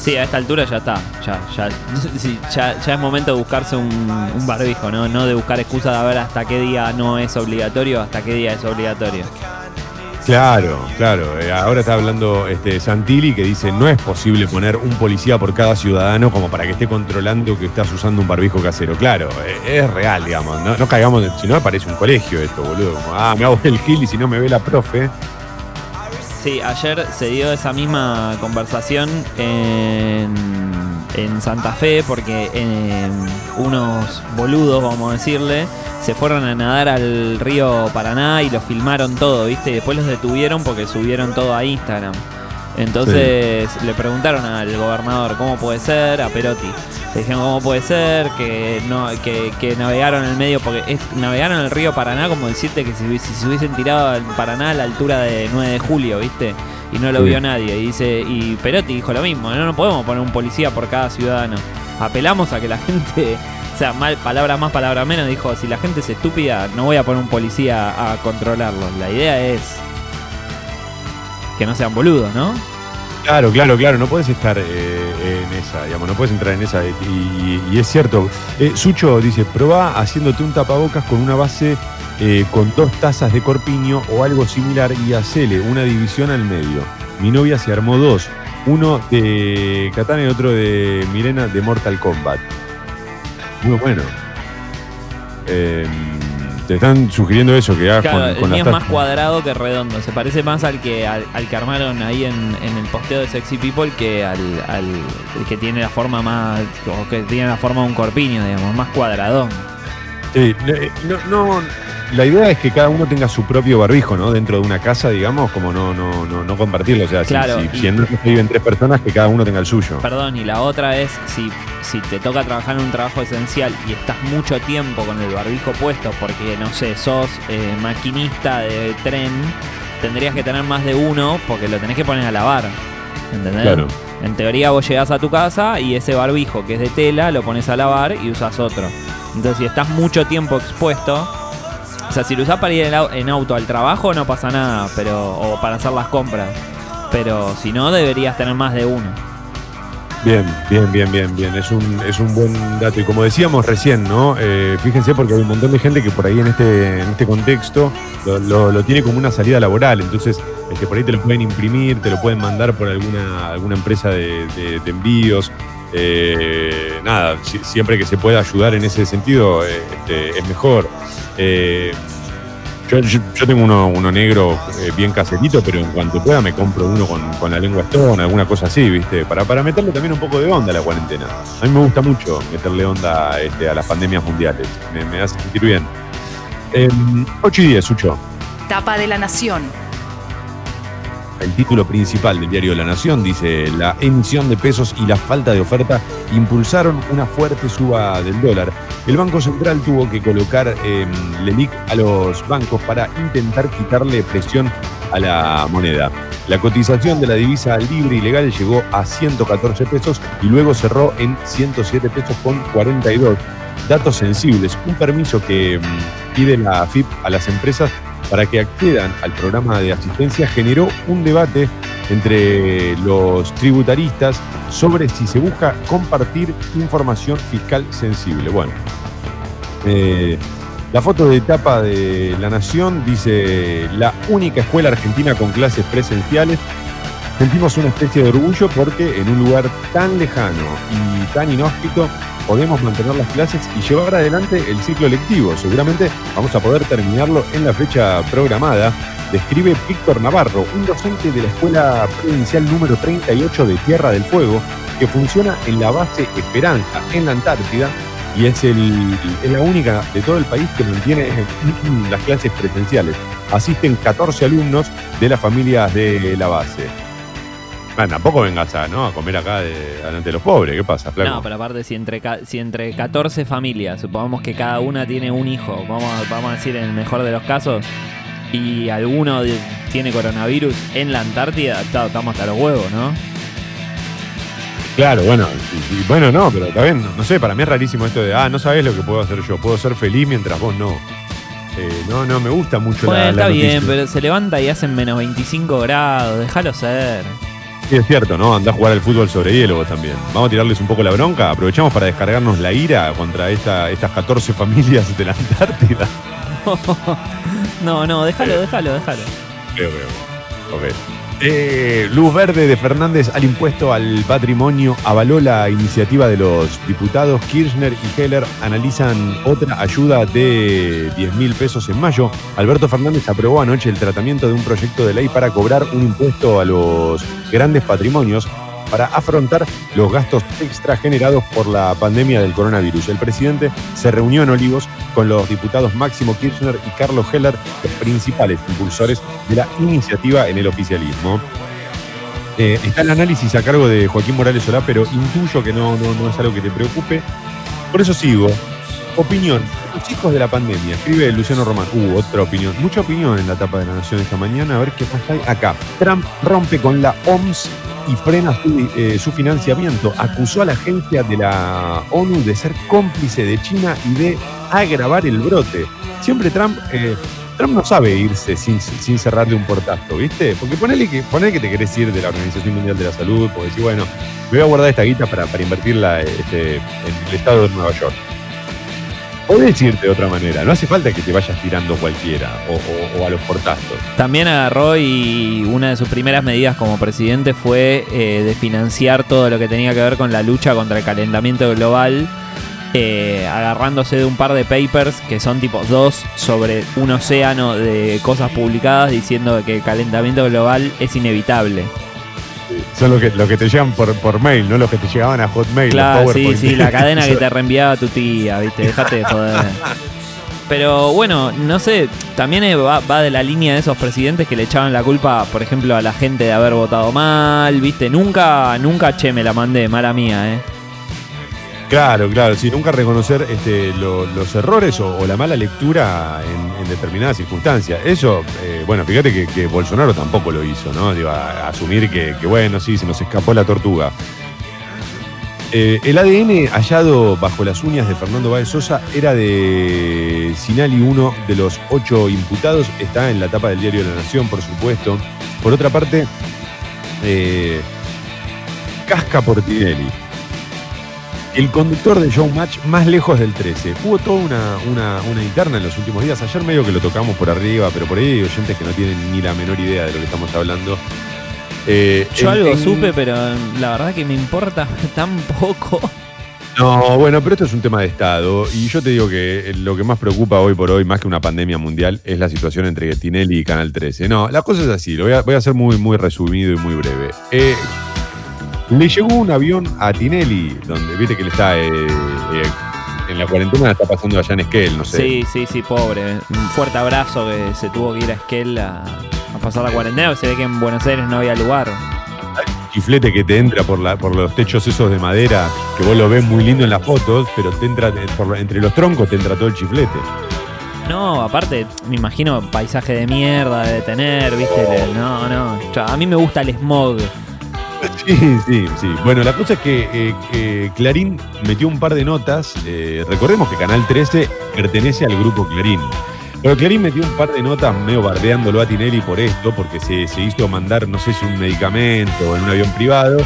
Sí, a esta altura ya está. Ya, ya, *laughs* es momento de buscarse un, barbijo, ¿no? No de buscar excusas de ver hasta qué día no es obligatorio, hasta qué día es obligatorio. Claro, claro. Eh, ahora está hablando este, Santilli que dice no es posible poner un policía por cada ciudadano como para que esté controlando que estás usando un barbijo casero. Claro, eh, es real, digamos. No, no caigamos, si no me parece un colegio esto, boludo. Como, ah, me hago el gil y si no me ve la profe. Sí, ayer se dio esa misma conversación en, en Santa Fe porque eh, unos boludos, vamos a decirle, se fueron a nadar al río Paraná y lo filmaron todo, ¿viste? Y después los detuvieron porque subieron todo a Instagram. Entonces le preguntaron al gobernador cómo puede ser, a Perotti. Le dijeron cómo puede ser que no que, que navegaron el medio, porque es- navegaron el río Paraná como decirte que si, si se hubiesen tirado al Paraná a la altura de 9 de julio, ¿viste? Y no lo Sí. vio nadie. Y dice, y Perotti dijo lo mismo, no, no podemos poner un policía por cada ciudadano. Apelamos a que la *laughs* gente, o sea, mal, palabra más, palabra menos, dijo, si la gente es estúpida, no voy a poner un policía a controlarlos. La idea es que no sean boludos, ¿no? Claro, claro, claro, no puedes estar eh, en esa, digamos, no puedes entrar en esa. Y, es cierto. Eh, Sucho dice, probá haciéndote un tapabocas con una base eh, con dos tazas de corpiño o algo similar y hacele una división al medio. Mi novia se armó dos, uno de Katana y otro de Mirena de Mortal Kombat. Muy bueno. Eh, te están sugiriendo eso, que hagas Claro, con, el con mío es más cuadrado que redondo. Se parece más al que al, al que armaron ahí en, en el posteo de Sexy People que al, al el que tiene la forma más o que tiene la forma de un corpiño, digamos, más cuadradón. Sí, eh, no, no, la idea es que cada uno tenga su propio barbijo, ¿no? Dentro de una casa, digamos, como no, no, no, no compartirlo. O sea, si- Claro, si, y- si en una casa viven tres personas, que cada uno tenga el suyo. Perdón, y la otra es si, si te toca trabajar en un trabajo esencial y estás mucho tiempo con el barbijo puesto porque, no sé, sos eh, maquinista de tren, tendrías que tener más de uno porque lo tenés que poner a lavar. ¿Entendés? Claro. En teoría vos llegás a tu casa y ese barbijo que es de tela lo pones a lavar y usas otro. Entonces si estás mucho tiempo expuesto, o sea, si lo usás para ir en auto al trabajo no pasa nada, pero o para hacer las compras. Pero si no, deberías tener más de uno. Bien, bien, bien, bien, bien. Es un, es un buen dato. Y como decíamos recién, ¿no? Eh, fíjense porque hay un montón de gente que por ahí en este, en este contexto lo, lo- tiene como una salida laboral. Entonces, este, por ahí te lo pueden imprimir, te lo pueden mandar por alguna, alguna empresa de, envíos. Eh, nada, si- siempre que se pueda ayudar en ese sentido, eh, este, es mejor. Yo, yo- tengo uno, uno negro eh, bien caserito, pero en cuanto pueda me compro uno con, la lengua stone, alguna cosa así, ¿viste? Para, para meterle también un poco de onda a la cuarentena. A mí me gusta mucho meterle onda este, a las pandemias mundiales. Me, hace sentir bien. Eh, 8 y 10, Sucho. Tapa de la Nación. El título principal del diario La Nación dice, la emisión de pesos y la falta de oferta impulsaron una fuerte suba del dólar. El Banco Central tuvo que colocar eh, LELIC a los bancos para intentar quitarle presión a la moneda. La cotización de la divisa libre y legal llegó a 114 pesos y luego cerró en 107 pesos con 42. Datos sensibles, un permiso que mm, pide la AFIP a las empresas para que accedan al programa de asistencia generó un debate entre los tributaristas sobre si se busca compartir información fiscal sensible. Bueno, eh, la foto de etapa de La Nación dice la única escuela argentina con clases presenciales. Sentimos una especie de orgullo porque en un lugar tan lejano y tan inhóspito podemos mantener las clases y llevar adelante el ciclo lectivo. Seguramente vamos a poder terminarlo en la fecha programada, describe Víctor Navarro, un docente de la Escuela Provincial número 38 de Tierra del Fuego, que funciona en la base Esperanza, en la Antártida, y es, el, es la única de todo el país que mantiene las clases presenciales. Asisten 14 alumnos de las familias de la base. Ah, tampoco vengas a, ¿no? a comer acá de, delante de los pobres. ¿Qué pasa, Flaco? No, pero aparte, si entre, si entre 14 familias, supongamos que cada una tiene un hijo, vamos, a- vamos a decir en el mejor de los casos, y alguno tiene coronavirus en la Antártida, estamos hasta los huevos, ¿no? Claro, bueno, y- y bueno, no, pero está bien, no, no sé, para mí es rarísimo esto de, ah, no sabes lo que puedo hacer yo, puedo ser feliz mientras vos no. Eh, no, no, me gusta mucho Bueno, la, está la bien, pero se levanta y hacen menos 25 grados, déjalo ser. Sí, es cierto, ¿no? Andá a jugar al fútbol sobre hielo vos también. Vamos a tirarles un poco la bronca, aprovechamos para descargarnos la ira contra esta, estas 14 *laughs* familias de la Antártida. *laughs* No, no, déjalo, déjalo, déjalo. Veo, veo. Ok. Eh, luz verde de Fernández al impuesto al patrimonio avaló la iniciativa de los diputados Kirchner y Heller. Analizan otra ayuda de 10 mil pesos en mayo. Alberto Fernández aprobó anoche el tratamiento de un proyecto de ley para cobrar un impuesto a los grandes patrimonios para afrontar los gastos extra generados por la pandemia del coronavirus. El presidente se reunió en Olivos con los diputados Máximo Kirchner y Carlos Heller, los principales impulsores de la iniciativa en el oficialismo. Eh, está el análisis a cargo de Joaquín Morales Solá, pero intuyo que no, no, no es algo que te preocupe. Por eso sigo. Opinión. Los hijos de la pandemia. Escribe Luciano Román. Uh, otra opinión. Mucha opinión en la tapa de la Nación esta mañana. A ver qué pasa ahí. Acá. Trump rompe con la OMS y frena su, eh, su financiamiento. Acusó a la agencia de la ONU de ser cómplice de China y de agravar el brote. Siempre Trump, eh, Trump no sabe irse sin, cerrarle un portazo, ¿viste? Porque ponele que, ponele que te querés ir de la Organización Mundial de la Salud, porque decir, bueno, voy a guardar esta guita para, para invertirla este, en el estado de Nueva York. Podés irte de otra manera, no hace falta que te vayas tirando cualquiera o a los portazos. También agarró y una de sus primeras medidas como presidente fue eh, de financiar todo lo que tenía que ver con la lucha contra el calentamiento global, eh, agarrándose de un par de papers que son tipo dos sobre un océano de cosas publicadas diciendo que el calentamiento global es inevitable. Son los que, los que te llegan por, por mail, no los que te llegaban a Hotmail. los Claro, sí, PowerPoint. sí, la *laughs* cadena que te reenviaba tu tía, viste, dejate de joder. Pero bueno, no sé, también eh, va, va de la línea de esos presidentes que le echaban la culpa, por ejemplo, a la gente de haber votado mal, viste, nunca, nunca, che, me la mandé, mala mía, eh. Claro, claro, sí, nunca reconocer este, lo- los errores o, la mala lectura en, determinadas circunstancias. Eso, eh, bueno, fíjate que, Bolsonaro tampoco lo hizo, ¿no? Digo, asumir que, que, bueno, sí, se nos escapó la tortuga. Eh, el ADN hallado bajo las uñas de Fernando Báez Sosa era de Sinali, uno de los ocho imputados. Está en la tapa del diario La Nación, por supuesto. Por otra parte, eh, Casca Portinelli. El conductor de Showmatch más lejos del 13. Hubo toda una, una- una interna en los últimos días. Ayer medio que lo tocamos por arriba, pero por ahí hay oyentes que no tienen ni la menor idea de lo que estamos hablando. Eh, Yo en- algo en- supe, pero la verdad que me importa *laughs* tan poco. No, bueno, pero esto es un tema de Estado. Y yo te digo que lo que más preocupa hoy por hoy, más que una pandemia mundial, es la situación entre Tinelli y Canal 13. No, la cosa es así, lo voy a, voy a hacer muy, muy resumido y muy breve. Eh, le llegó un avión a Tinelli, donde viste que él está eh, eh, en la cuarentena, la está pasando allá en Esquel, no sé. Sí, sí, sí, pobre. Un fuerte abrazo que se tuvo que ir a Esquel a, a pasar la cuarentena, porque se ve que en Buenos Aires no había lugar. chiflete que te entra por, la, por los techos esos de madera, que vos lo ves muy lindo en las fotos, pero te entra eh, por- entre los troncos te entra todo el chiflete. No, aparte, me imagino paisaje de mierda de tener, viste. No, no. A mí me gusta el smog. *laughs* Sí, sí, sí. Bueno, la cosa es que eh, eh, Clarín metió un par de notas. eh, recordemos que Canal 13 pertenece al grupo Clarín. Pero Clarín metió un par de notas medio bardeándolo a Tinelli por esto, porque se, se hizo mandar, no sé si un medicamento o en un avión privado,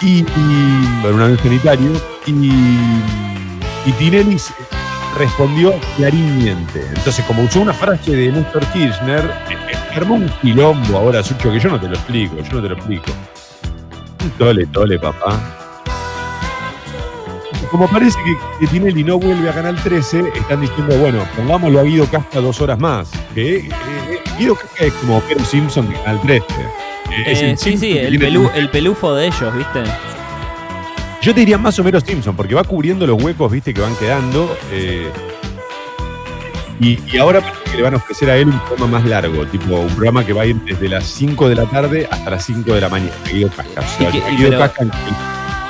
y, en un avión sanitario, y, y Tinelli respondió Clarín miente. Entonces, como usó una frase de Néstor Kirchner, armó un quilombo ahora, Sucho, que yo no te lo explico, yo no te lo explico. Tole, tole, papá. Como parece que, que Tinelli no vuelve a Canal 13, están diciendo, bueno, pongámoslo a Guido Casca dos horas más. Que eh, eh, Guido Casca es como Homero Simpson de Canal 13. Eh, es Eh, el sí, sí, el, tiene- pelú- el pelufo de ellos, viste. Yo te diría más o menos Simpson, porque va cubriendo los huecos, viste, que van quedando. eh, y, y ahora que le van a ofrecer a él un programa más largo, tipo un programa que va a ir desde las 5 de la tarde hasta las 5 de la mañana. Guido Casca. O sea, Y que- y Guido pero- Casca en-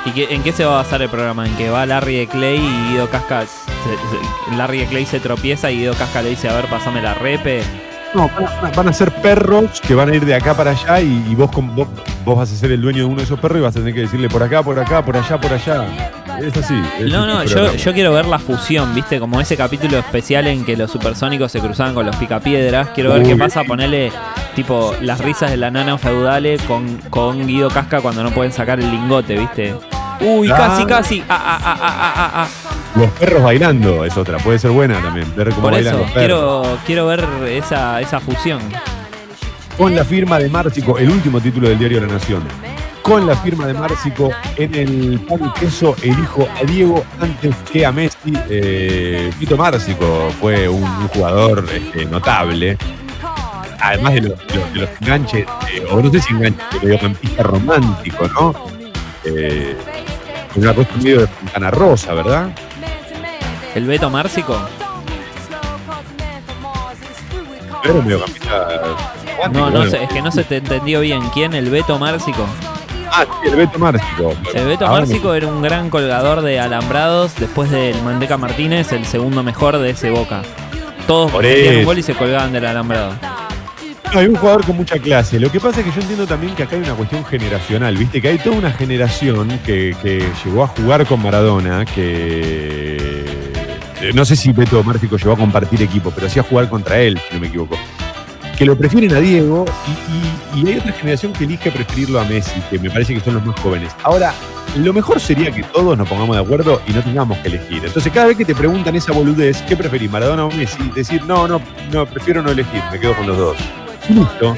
¿Y qué- en qué se va a basar el programa? ¿En que va Larry de Clay y Guido Casca. se- se- Larry de Clay se tropieza y Guido Casca le dice: A ver, pasame la repe. No, van a, van a- van a ser perros que van a ir de acá para allá y, y vos, con- vos, vos vas a ser el dueño de uno de esos perros y vas a tener que decirle por acá, por acá, por allá, por allá. Es así. es No, no, yo, yo quiero ver la fusión, ¿viste? Como ese capítulo especial en que los supersónicos se cruzaban con los picapiedras. Quiero ver Uy. qué pasa, ponerle tipo las risas de la nana feudale con, con Guido Casca cuando no pueden sacar el lingote, ¿viste? Uy, Ah. casi, casi. Ah, ah, ah. Los perros bailando es otra, puede ser buena también, ver cómo Por bailan eso, los perros. quiero, quiero ver esa, esa fusión. con la firma de Márcico, el último título del diario La Nación. Con la firma de Márcico en el pan y queso elijo a Diego antes que a Messi. Eh, Pito Márcico fue un, un jugador este, notable. Además de los, de los- de los enganches, eh, o no sé si enganches, de mediocampista romántico, ¿no? Eh, una cosa medio de Fontana Rosa, ¿verdad? El Beto Márcico. Pero No, no bueno. sé, es que no se te entendió bien. ¿Quién? El Beto Márcico. Ah, sí, el Beto Márcico. El Beto Ahora Márcico era un gran colgador de alambrados después del Manteca Martínez, el segundo mejor de ese Boca. Todos metían un gol y se colgaban del alambrado. No, hay un jugador con mucha clase. Lo que pasa es que yo entiendo también que acá hay una cuestión generacional, ¿viste? Que hay toda una generación que, que llegó a jugar con Maradona, que. eh, No sé si Beto Márcico llegó a compartir equipo, pero sí a jugar contra él, si no me equivoco. Que lo prefieren a Diego y, hay otra generación que elige preferirlo a Messi, que me parece que son los más jóvenes. Ahora, lo mejor sería que todos nos pongamos de acuerdo y no tengamos que elegir. Entonces, cada vez que te preguntan esa boludez, ¿qué preferís, Maradona o Messi? Decir, no, no, no, prefiero no elegir, me quedo con los dos. Listo.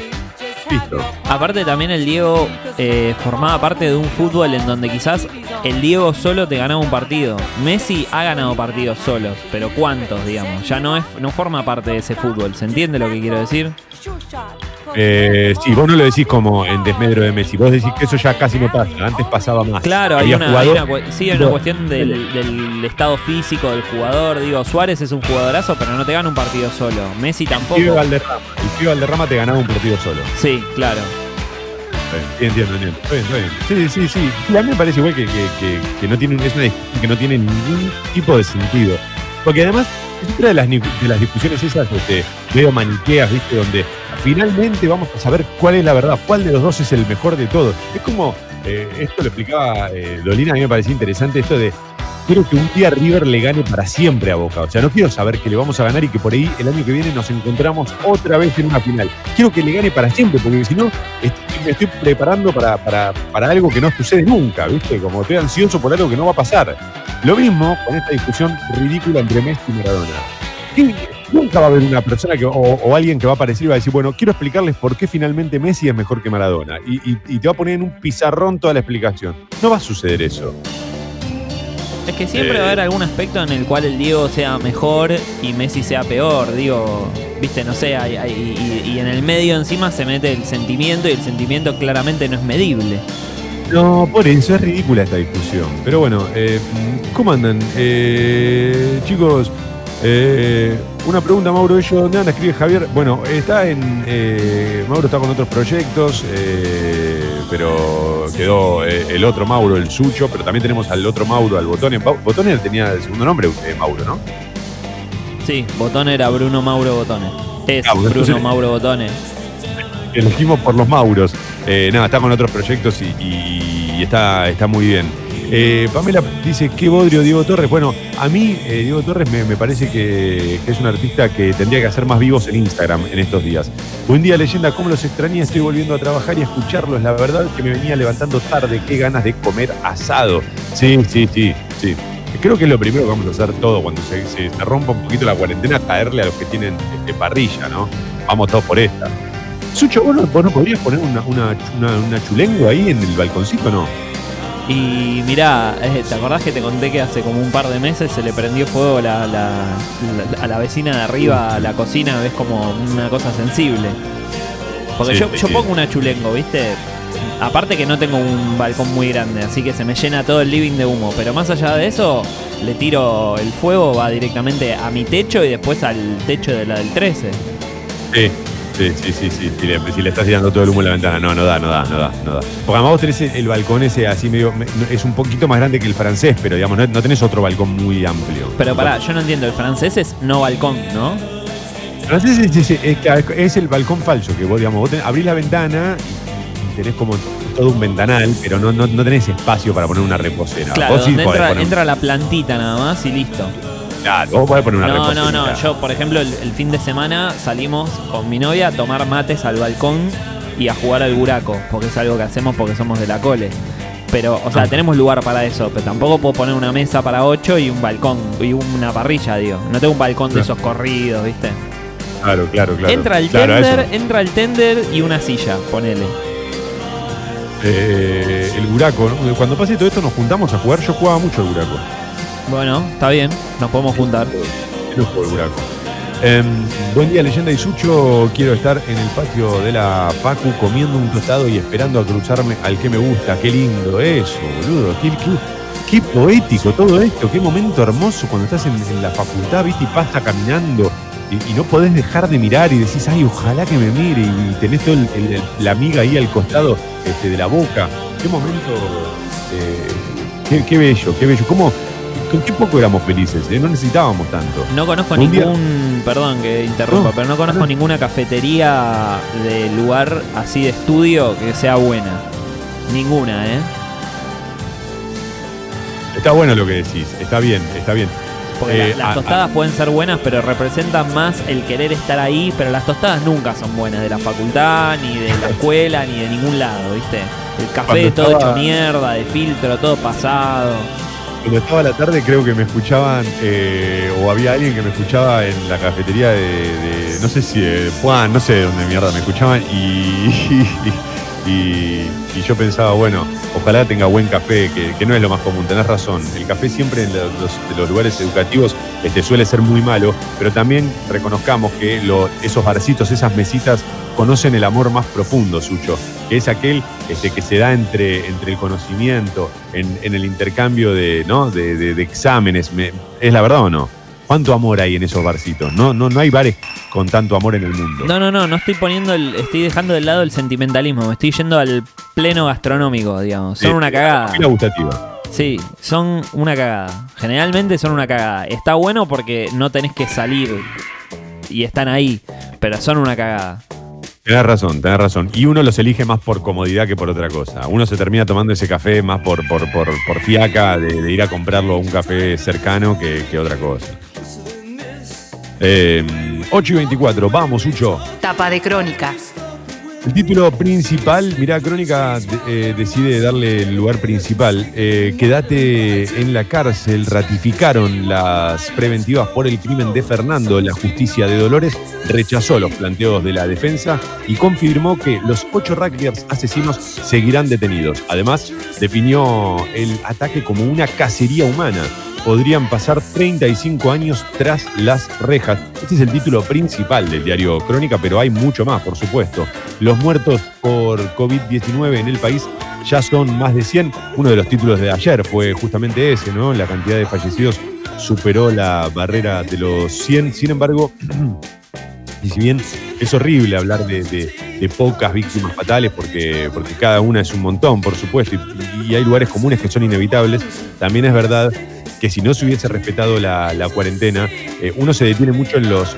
Listo. Aparte también el Diego eh, formaba parte de un fútbol en donde quizás el Diego solo te ganaba un partido. Messi ha ganado partidos solos, pero ¿cuántos, digamos? Ya no es no forma parte de ese fútbol. ¿Se entiende lo que quiero decir? Eh, sí, vos no lo decís como en desmedro de Messi, vos decís que eso ya casi no pasa, antes pasaba más. Claro, hay una, hay una sí, hay una cuestión del, del estado físico del jugador. Digo, Suárez es un jugadorazo, pero no te gana un partido solo. Messi El tampoco. pibe Valderrama, el pibe Valderrama te ganaba un partido solo. Sí, claro. Sí, entiendo, entiendo. Está bien, está bien. Sí, sí, sí. Y a mí me parece igual que, que, que- que no tiene, es una que no tiene ningún tipo de sentido. Porque además, es otra de las, de las discusiones esas este, medio maniqueas, ¿viste? Donde finalmente vamos a saber cuál es la verdad, cuál de los dos es el mejor de todos. Es como, eh, esto lo explicaba eh, Dolina, a mí me parecía interesante esto de quiero que un día River le gane para siempre a Boca. O sea, no quiero saber que le vamos a ganar y que por ahí el año que viene nos encontramos otra vez en una final. Quiero que le gane para siempre, porque si no, me estoy preparando para, para, para algo que no sucede nunca, ¿viste? Como estoy ansioso por algo que no va a pasar. Lo mismo con esta discusión ridícula entre Messi y Maradona. ¿Qué? Nunca va a haber una persona que, o, o alguien que va a aparecer y va a decir, bueno, quiero explicarles por qué finalmente Messi es mejor que Maradona. Y, y- y te va a poner en un pizarrón toda la explicación. No va a suceder eso. Es que siempre Eh. va a haber algún aspecto en el cual el Diego sea mejor y Messi sea peor. Digo, viste, no sé, hay- hay- y, y en el medio encima se mete el sentimiento y el sentimiento claramente no es medible. No, por eso es ridícula esta discusión. Pero bueno, eh, ¿cómo andan? Eh, chicos, eh, una pregunta, Mauro. ¿Ellos dónde anda? Escribe Javier. Bueno, está en. eh, Mauro está con otros proyectos, pero quedó el otro Mauro, el Sucho. Pero también tenemos al otro Mauro, al Botones. Botones tenía el segundo nombre, Mauro, ¿no? Sí, Botón era Bruno Mauro Botones. Es Ah, bueno, Bruno Mauro Botones. Elegimos por los Mauros. Eh, nada, está con otros proyectos y, está, está muy bien. Eh, Pamela dice, qué bodrio Diego Torres. Bueno, a mí eh, Diego Torres me, parece que, es un artista que tendría que hacer más vivos en Instagram en estos días. Buen día, leyenda, ¿cómo los extrañé? Estoy volviendo a trabajar y a escucharlos. La verdad que me venía levantando tarde. Qué ganas de comer asado. Sí, sí, sí, sí. Creo que es lo primero que vamos a hacer todo cuando se rompa un poquito la cuarentena, caerle a los que tienen este, parrilla, ¿no? Vamos todos por esta. Sucho, ¿vos no, vos no podrías poner una, una, una, una chulengua ahí en el balconcito, no? Y mirá, eh, ¿te acordás que te conté que hace como un par de meses se le prendió fuego la, la- la- a la vecina de arriba a la cocina? ¿Ves como una cosa sensible? Porque Sí, yo, yo sí. pongo una chulengo, ¿viste? Aparte que no tengo un balcón muy grande, así que se me llena todo el living de humo. Pero más allá de eso, le tiro el fuego, va directamente a mi techo y después al techo de la del 13. Sí, sí, sí, sí, sí. Si le, si le estás tirando todo el humo en la ventana, no, no da, no da, no da, no da. Porque además vos tenés el balcón ese así medio, es un poquito más grande que el francés, pero digamos, no, no tenés otro balcón muy amplio. Pero pará, yo no entiendo, el francés es no balcón, ¿no? El francés es, es- es- es el balcón falso, que vos, digamos, vos tenés- abrís la ventana y, tenés como todo un ventanal, pero no, no, no tenés espacio para poner una reposera. Claro, vos sí donde podés entra, poner- entra la plantita nada más y listo. Claro, vos podés poner una No, no, no. Yo, por ejemplo, el, el fin de semana salimos con mi novia a tomar mates al balcón y a jugar al buraco, porque es algo que hacemos porque somos de la cole. Pero, o sea, Ah. tenemos lugar para eso, pero tampoco puedo poner una mesa para ocho y un balcón y una parrilla, digo. No tengo un balcón de esos corridos, ¿viste? Claro, claro, claro. Entra el Claro, a eso. tender, entra el tender y una silla, ponele. Eh, el buraco. ¿no? Cuando pase todo esto nos juntamos a jugar. Yo jugaba mucho al buraco. Bueno, está bien, nos podemos juntar. Lujo el buraco. Em, buen día, leyenda y Sucho. Quiero estar en el patio de la Facu comiendo un tostado y esperando a cruzarme al que me gusta. Qué lindo eso, boludo. Qué, qué- qué poético todo esto. Qué momento hermoso cuando estás en, la facultad, viste, y pasa caminando. Y, no podés dejar de mirar y decís, ay, ojalá que me mire. Y tenés todo el- el- la amiga ahí al costado este, de la boca. Qué momento. eh, qué, qué bello, qué bello. ¿Cómo, con qué poco éramos felices? eh? No necesitábamos tanto. No conozco Un día- ningún, perdón que interrumpa, No, pero no conozco no. ninguna cafetería de lugar así de estudio que sea buena. Ninguna, ¿eh? Está bueno lo que decís, está bien, está bien. Porque Eh, la- las a- tostadas pueden ser buenas, pero representan más el querer estar ahí, pero las tostadas nunca son buenas de la facultad, ni de la *laughs* escuela, ni de ningún lado, ¿viste? El café todo estaba- hecho mierda, de filtro, todo pasado. Cuando estaba la tarde creo que me escuchaban, eh, o había alguien que me escuchaba en la cafetería de, de- no sé si de Juan, no sé de dónde mierda me escuchaban, y, *laughs* y yo pensaba, bueno, ojalá tenga buen café, que, no es lo más común, tenés razón. El café siempre en los, lugares educativos este, suele ser muy malo, pero también reconozcamos que esos barcitos, esas mesitas, conocen el amor más profundo, Sucho, que es aquel este, que se da entre, entre el conocimiento, en, el intercambio de, ¿no? de, exámenes. Me- ¿Es la verdad o no? ¿Cuánto amor hay en esos barcitos? No, no, no hay bares con tanto amor en el mundo. No, no, no, no estoy poniendo el, estoy dejando de lado el sentimentalismo, me estoy yendo al pleno gastronómico, digamos. Son Sí, una cagada. La gustativa. Sí, son una cagada. Generalmente son una cagada. Está bueno porque no tenés que salir y están ahí, pero son una cagada. Tenés razón, tenés razón. Y uno los elige más por comodidad que por otra cosa. Uno se termina tomando ese café más por, por, por, por fiaca de, de ir a comprarlo a un café cercano que, que otra cosa. Eh, 8 y 24, vamos, Ucho. Tapa de crónica. El título principal, mirá, Crónica eh, decide darle el lugar principal. Eh, quédate en la cárcel, ratificaron las preventivas por el crimen de Fernando. La justicia de Dolores rechazó los planteos de la defensa y confirmó que los ocho rugbyers asesinos seguirán detenidos. Además, definió el ataque como una cacería humana. Podrían pasar 35 años tras las rejas. Este es el título principal del diario Crónica, pero hay mucho más, por supuesto. Los muertos por COVID-19 en el país ya son más de 100. Uno de los títulos de ayer fue justamente ese, ¿no? La cantidad de fallecidos superó la barrera de los 100. Sin embargo, *clears throat* y si bien es horrible hablar de, pocas víctimas fatales, porque, porque cada una es un montón, por supuesto, y hay lugares comunes que son inevitables, también es verdad que si no se hubiese respetado la, cuarentena, eh, uno se detiene mucho en los,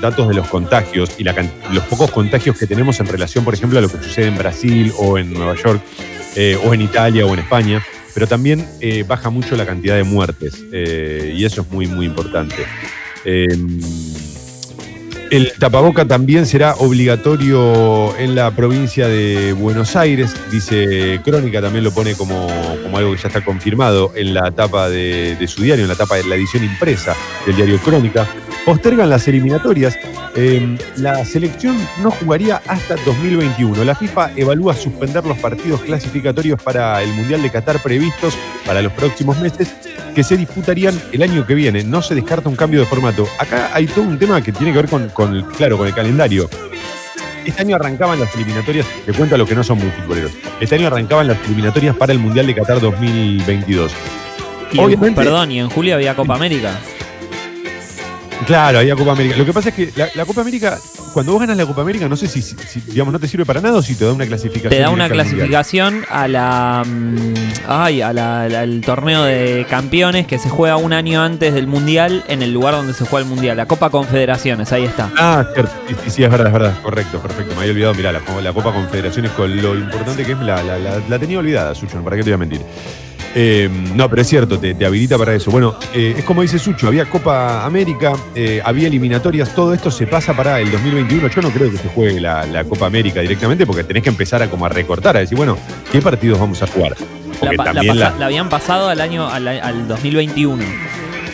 datos de los contagios y la los pocos contagios que tenemos en relación, por ejemplo, a lo que sucede en Brasil o en Nueva York, eh, o en Italia o en España, pero también eh, baja mucho la cantidad de muertes, y eso es muy, muy importante. El tapaboca también será obligatorio en la provincia de Buenos Aires, dice Crónica, también lo pone como, como algo que ya está confirmado en la tapa de, su diario, en la tapa de la edición impresa del diario Crónica. Postergan las eliminatorias. Eh, la selección no jugaría hasta 2021. La FIFA evalúa suspender los partidos clasificatorios para el Mundial de Qatar previstos para los próximos meses que se disputarían el año que viene. No se descarta un cambio de formato. Acá hay todo un tema que tiene que ver con, con el, claro, con el calendario. Este año arrancaban las eliminatorias, te cuento a los que no son muy futboleros. Este año arrancaban las eliminatorias para el Mundial de Qatar 2022. Y en- perdón, y en julio había Copa América. Claro, había Copa América. Lo que pasa es que la, la Copa América, cuando vos ganas la Copa América, no sé si, si, digamos, no te sirve para nada o si te da una clasificación. Te da una clasificación a la. mm, Ay, a la- al- torneo de campeones que se juega un año antes del mundial en el lugar donde se juega el mundial. La Copa Confederaciones, ahí está. Ah, cierto. Sí, sí, es verdad, es verdad. Correcto, perfecto. Me había olvidado, mirá, la, la Copa Confederaciones con lo importante que es, la, la, la- la tenía olvidada, Sucho, ¿para qué te voy a mentir? Eh, no, pero es cierto, te, te habilita para eso. Bueno, eh, es como dice Sucho, había Copa América, eh, había eliminatorias, todo esto se pasa para el 2021. Yo no creo que se juegue la, la Copa América directamente porque tenés que empezar a como a recortar, a decir, bueno, ¿qué partidos vamos a jugar? La, también la habían pasado al año al, al 2021,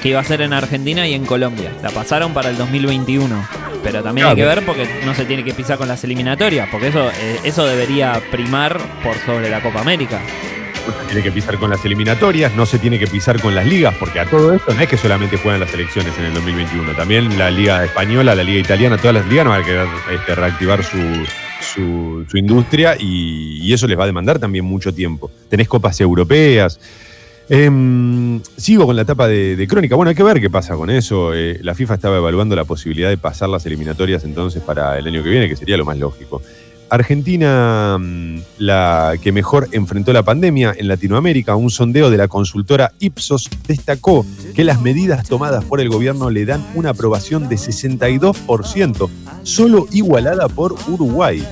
que iba a ser en Argentina y en Colombia. La pasaron para el 2021. Pero también hay que ver porque no se tiene que pisar con las eliminatorias, porque eso, eh, eso debería primar por sobre la Copa América. Tiene que pisar con las eliminatorias, no se tiene que pisar con las ligas, porque a todo esto no es que solamente juegan las elecciones en el 2021, también la Liga Española, la Liga Italiana, todas las ligas van a querer este, reactivar su, su- su industria y, y eso les va a demandar también mucho tiempo. Tenés copas europeas. Em, sigo con la etapa de, de crónica. Bueno, hay que ver qué pasa con eso. Eh, la FIFA estaba evaluando la posibilidad de pasar las eliminatorias entonces para el año que viene, que sería lo más lógico. Argentina, mm, la que mejor enfrentó la pandemia en Latinoamérica, un sondeo de la consultora Ipsos destacó que las medidas tomadas por el gobierno le dan una aprobación de 62%, solo igualada por Uruguay.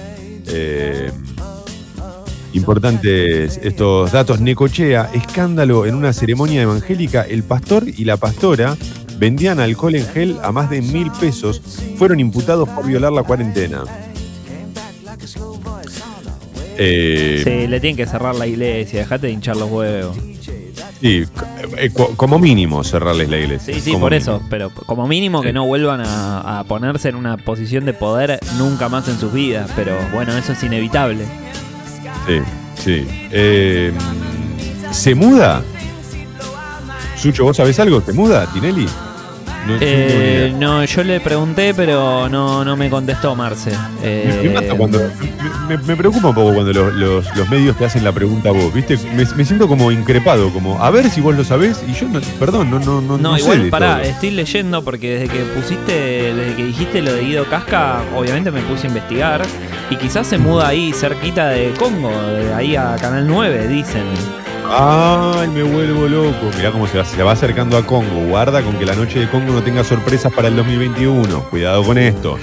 Eh, Importantes estos datos. Necochea, escándalo en una ceremonia evangélica. El pastor y la pastora vendían alcohol en gel a más de mil pesos. Fueron imputados por violar la cuarentena. Eh, Sí, le tienen que cerrar la iglesia, dejate de hinchar los huevos. sí, eh, co- como mínimo cerrarles la iglesia. Sí, sí, por mínimo. eso, pero como mínimo que no vuelvan a, a ponerse en una posición de poder nunca más en sus vidas, pero bueno, eso es inevitable. Sí, sí. Eh, ¿Se muda? Sucho, ¿vos sabés algo? ¿Se muda, Tinelli? No, Eh, no, yo le pregunté, pero no, no me contestó Marce. Me, Eh, me cuando- me- me- preocupa un poco cuando los, los- los medios te hacen la pregunta a vos, ¿viste? Me, me siento como increpado, como, a ver si vos lo sabés, y yo, no, perdón, no, no, no, No, sé igual pará, todo. estoy leyendo porque desde que pusiste, desde que dijiste lo de Guido Casca, obviamente me puse a investigar y quizás se muda ahí cerquita de Congo, de ahí a Canal 9, dicen. Ay, me vuelvo loco. Mirá cómo se va, se va acercando a Congo. Guarda con que la noche de Congo no tenga sorpresas para el 2021. Cuidado con esto.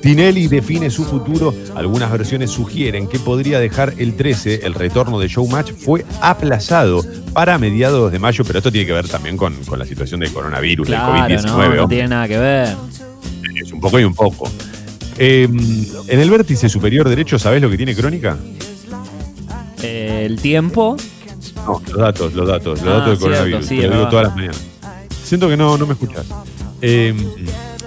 Tinelli define su futuro. Algunas versiones sugieren que podría dejar el 13. El retorno de Showmatch fue aplazado para mediados de mayo, pero esto tiene que ver también con, con la situación del coronavirus, Claro, del no, COVID-19. no hombre. tiene nada que ver. Es un poco y un poco. Eh, en el vértice superior derecho, ¿sabés lo que tiene Crónica? Eh, el tiempo, No, los datos, los datos, los Ah, datos del cierto, coronavirus. sí, Te lo digo todas las mañanas. Siento que no, no me escuchas. Eh,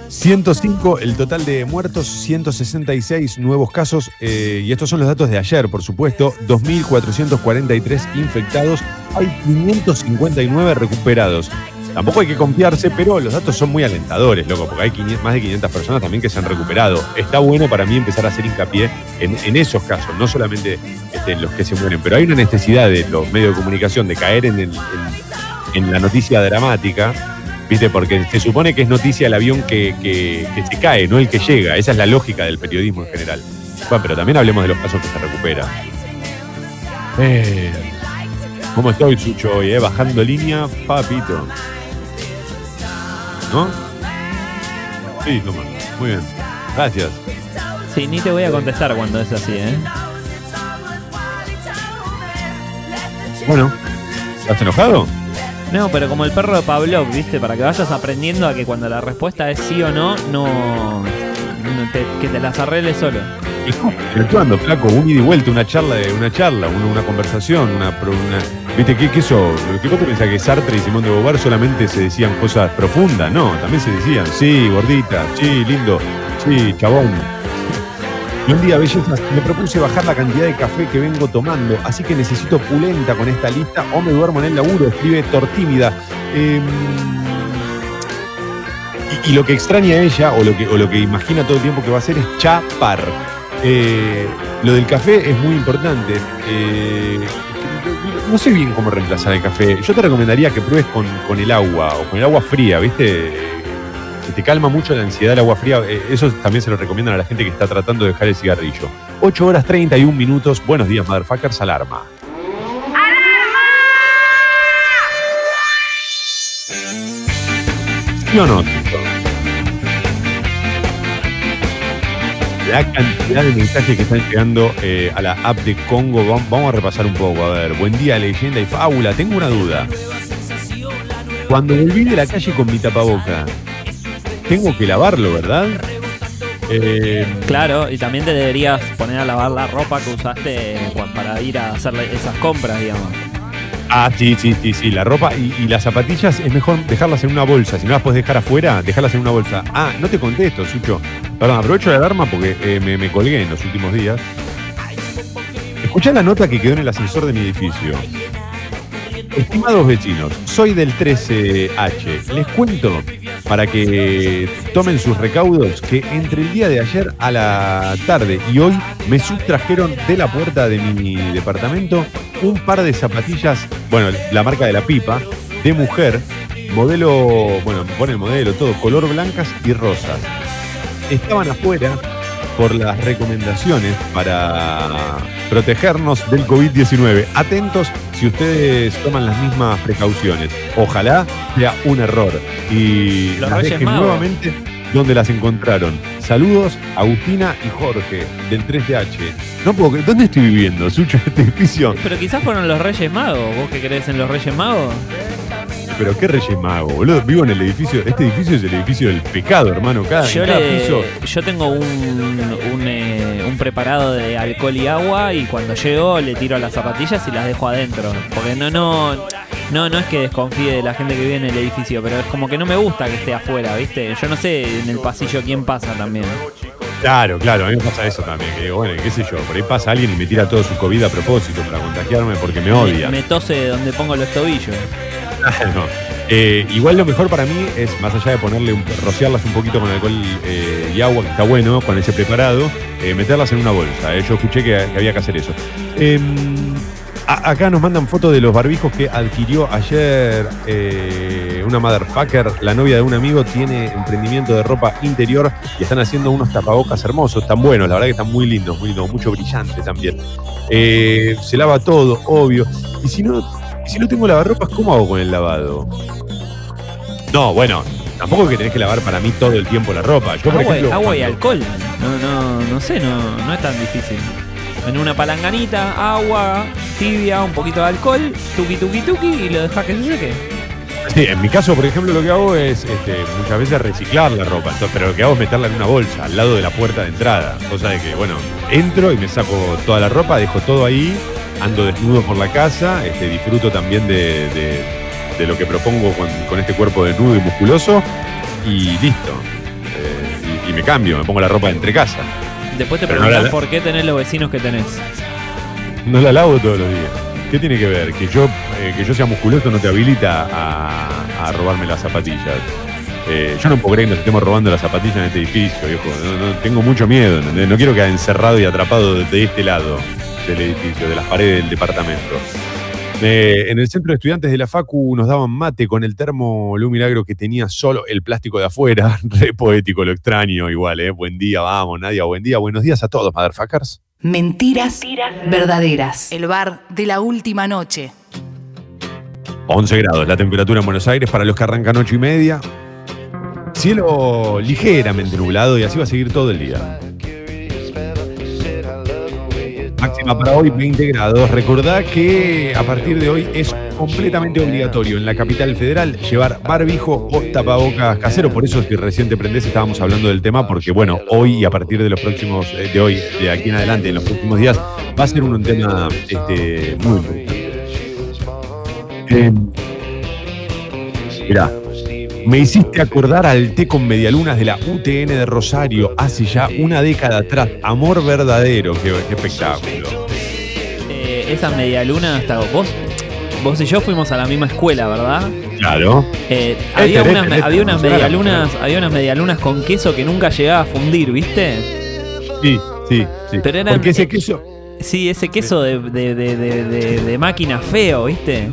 105 el total de muertos, 166 nuevos casos, eh, y estos son los datos de ayer, por supuesto, 2.443 infectados, hay 559 recuperados. Tampoco hay que confiarse, pero los datos son muy alentadores, loco, porque hay 500 más de 500 personas también que se han recuperado. Está bueno para mí empezar a hacer hincapié en, en esos casos, no solamente este, en los que se mueren, pero hay una necesidad de los medios de comunicación de caer en, el- en- la noticia dramática, ¿viste? Porque se supone que es noticia el avión que, se cae, no el que llega. Esa es la lógica del periodismo en general. Bueno, pero también hablemos de los casos que se recuperan. Eh, ¿Cómo estoy, Sucho, hoy? eh? Bajando línea, papito. ¿No? Sí, toma. Muy bien. Gracias. sí, ni te voy a contestar cuando es así, ¿eh? Bueno, ¿estás enojado? No, pero como el perro de Pablo, ¿viste? Para que vayas aprendiendo a que cuando la respuesta es sí o no, no. no te- que te las arregles solo. *laughs* Interactuando, flaco, un ida y vuelta, una charla, una charla, una, una conversación, una, una- ¿Viste qué, qué eso? ¿Qué te pensás que Sartre y Simón de Beauvoir solamente se decían cosas profundas? No, también se decían, sí, gordita, sí, lindo, sí, chabón. Y un día, bellezas, me propuse bajar la cantidad de café que vengo tomando, así que necesito pulenta con esta lista o me duermo en el laburo, escribe Tortímida. Em, y, lo que extraña a ella, o lo, que, o lo que imagina todo el tiempo que va a hacer, es chapar. Eh, lo del café es muy importante. Eh, no sé bien cómo reemplazar el café. Yo te recomendaría que pruebes con, con el agua o con el agua fría, ¿viste? Que te calma mucho la ansiedad el agua fría. Eh, Eso también se lo recomiendan a la gente que está tratando de dejar el cigarrillo. 8 horas 31 minutos. Buenos días, motherfuckers. Alarma. ¿Sí o no? chicos? La cantidad de mensajes que están llegando eh, a la app de Congo, vam- vamos a repasar un poco. A ver, buen día, leyenda y fábula. Tengo una duda. Cuando volví de la calle con mi tapaboca, tengo que lavarlo, ¿verdad? Eh, Claro, y también te deberías poner a lavar la ropa que usaste cua- para ir a hacer esas compras, digamos. Ah, sí, sí, sí, sí. La ropa y, las zapatillas es mejor dejarlas en una bolsa. Si no las puedes dejar afuera, dejarlas en una bolsa. Ah, no te contesto, Sucho. Perdón, aprovecho la alarma porque eh, me, me colgué en los últimos días. Escuchá la nota que quedó en el ascensor de mi edificio. Estimados vecinos, soy del 13H. Les cuento, para que tomen sus recaudos, que entre el día de ayer a la tarde y hoy me sustrajeron de la puerta de mi departamento un par de zapatillas, bueno, la marca de la pipa, de mujer, modelo, bueno, pone el modelo, todo, color blancas y rosas. Estaban afuera por las recomendaciones para protegernos del COVID-19. Atentos si ustedes toman las mismas precauciones. Ojalá sea un error. Y Los las dejen Magos. nuevamente donde las encontraron. Saludos, Agustina y Jorge, del 3DH. No puedo creer- ¿Dónde estoy viviendo, Sucho, este edificio? Pero quizás fueron los Reyes Magos. ¿Vos que crees en los Reyes Magos? Pero qué Reyes Mago, boludo. Vivo en el edificio. Este edificio es el edificio del pecado, hermano. Cada, Yo, en cada le- piso. yo tengo un, un, eh, un preparado de alcohol y agua y cuando llego le tiro las zapatillas y las dejo adentro. Porque no, no, no, no es que desconfíe de la gente que vive en el edificio, pero es como que no me gusta que esté afuera, ¿viste? Yo no sé en el pasillo quién pasa también. Claro, claro, a mí me pasa eso también. Que digo, bueno, qué sé yo, por ahí pasa alguien y me tira todo su COVID a propósito para contagiarme porque me odia. Me, me tose donde pongo los tobillos. Eh, igual lo mejor para mí es, más allá de ponerle rociarlas un poquito con alcohol eh, y agua, que está bueno, con ese preparado, eh, meterlas en una bolsa. Yo escuché que, había que hacer eso. A- acá nos mandan fotos de los barbijos que adquirió ayer una motherfucker. La novia de un amigo tiene emprendimiento de ropa interior y están haciendo unos tapabocas hermosos, tan buenos, la verdad que están muy lindos, muy lindos, mucho brillante también. Se lava todo, obvio. Y si no, y si no tengo lavarropas, ¿cómo hago con el lavado? No, bueno, tampoco es que tenés que lavar para mí todo el tiempo la ropa. Yo, por agua, ejemplo, agua y alcohol. No, no, no sé, no, no es tan difícil. En una palanganita, agua, tibia, un poquito de alcohol, tuki tuki tuki y lo dejas que se seque. Sí, en mi caso, por ejemplo, lo que hago es este, muchas veces reciclar la ropa, entonces, pero lo que hago es meterla en una bolsa, al lado de la puerta de entrada. Cosa de que, bueno, entro y me saco toda la ropa, dejo todo ahí, ando desnudo por la casa, este, disfruto también de, de- de lo que propongo con, con este cuerpo desnudo y musculoso, y listo. Eh, y, y me cambio, me pongo la ropa de entre casa. Después te no preguntas la- por qué tenés los vecinos que tenés. No la lavo todos los días. ¿Qué tiene que ver? Que yo, eh, que yo sea musculoso no te habilita a, a robarme las zapatillas. Eh, yo no puedo creer que nos estemos robando las zapatillas en este edificio, viejo. No, no, tengo mucho miedo, ¿entendés? No quiero quedar encerrado y atrapado de, de este lado del edificio, de las paredes del departamento. Eh, en el centro de estudiantes de la Facu nos daban mate con el termo Lu Milagro que tenía solo el plástico de afuera. *laughs* Re poético, lo extraño igual, ¿eh? Buen día, vamos, Nadia, buen día. Buenos días a todos, motherfuckers. Mentiras verdaderas. El bar de la última noche. 11 grados la temperatura en Buenos Aires para los que arrancan 8 y media. Cielo ligeramente nublado y así va a seguir todo el día. Máxima para hoy 20 grados. Recordá que a partir de hoy es completamente obligatorio en la capital federal llevar barbijo o tapabocas casero. Por eso si recién te prendés estábamos hablando del tema porque bueno, hoy y a partir de los próximos, eh, de hoy, de aquí en adelante, en los próximos días, va a ser un tema este, muy importante. Eh, mirá, me hiciste acordar al té con medialunas de la UTN de Rosario hace ya una década atrás. Amor verdadero, qué, qué espectáculo. Eh, esa media luna hasta vos. Vos y yo fuimos a la misma escuela, ¿verdad? Claro. Eh, había, Este, unas, este, este, había unas medialunas, había unas medialunas con queso que nunca llegaba a fundir, ¿viste? Sí, sí, sí. Pero eran- Porque ese eh, queso, Sí, ese queso de, de- de- de- máquina feo, ¿viste?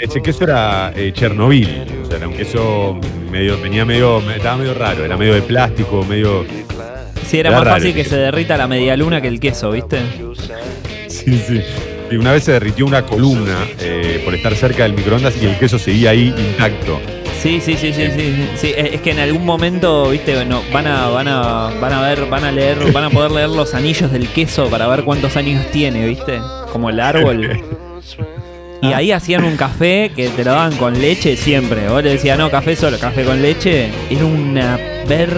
ese queso era eh, Chernobyl. O sea, era un queso medio, venía medio, estaba medio raro, era medio de plástico, medio. Sí, era Era más fácil que queso. se derrita la medialuna que el queso, ¿viste? Sí, sí. Y una vez se derritió una columna eh, por estar cerca del microondas y el queso seguía ahí intacto. Sí, sí, sí, sí, sí, sí. Es que en algún momento, viste, no, van a, van a, van a ver, van a leer, van a poder leer los anillos del queso para ver cuántos años tiene, viste, como el árbol. *laughs* Y ahí hacían un café que te lo daban con leche siempre. Vos le decías, no, café solo, café con leche. Era una ver.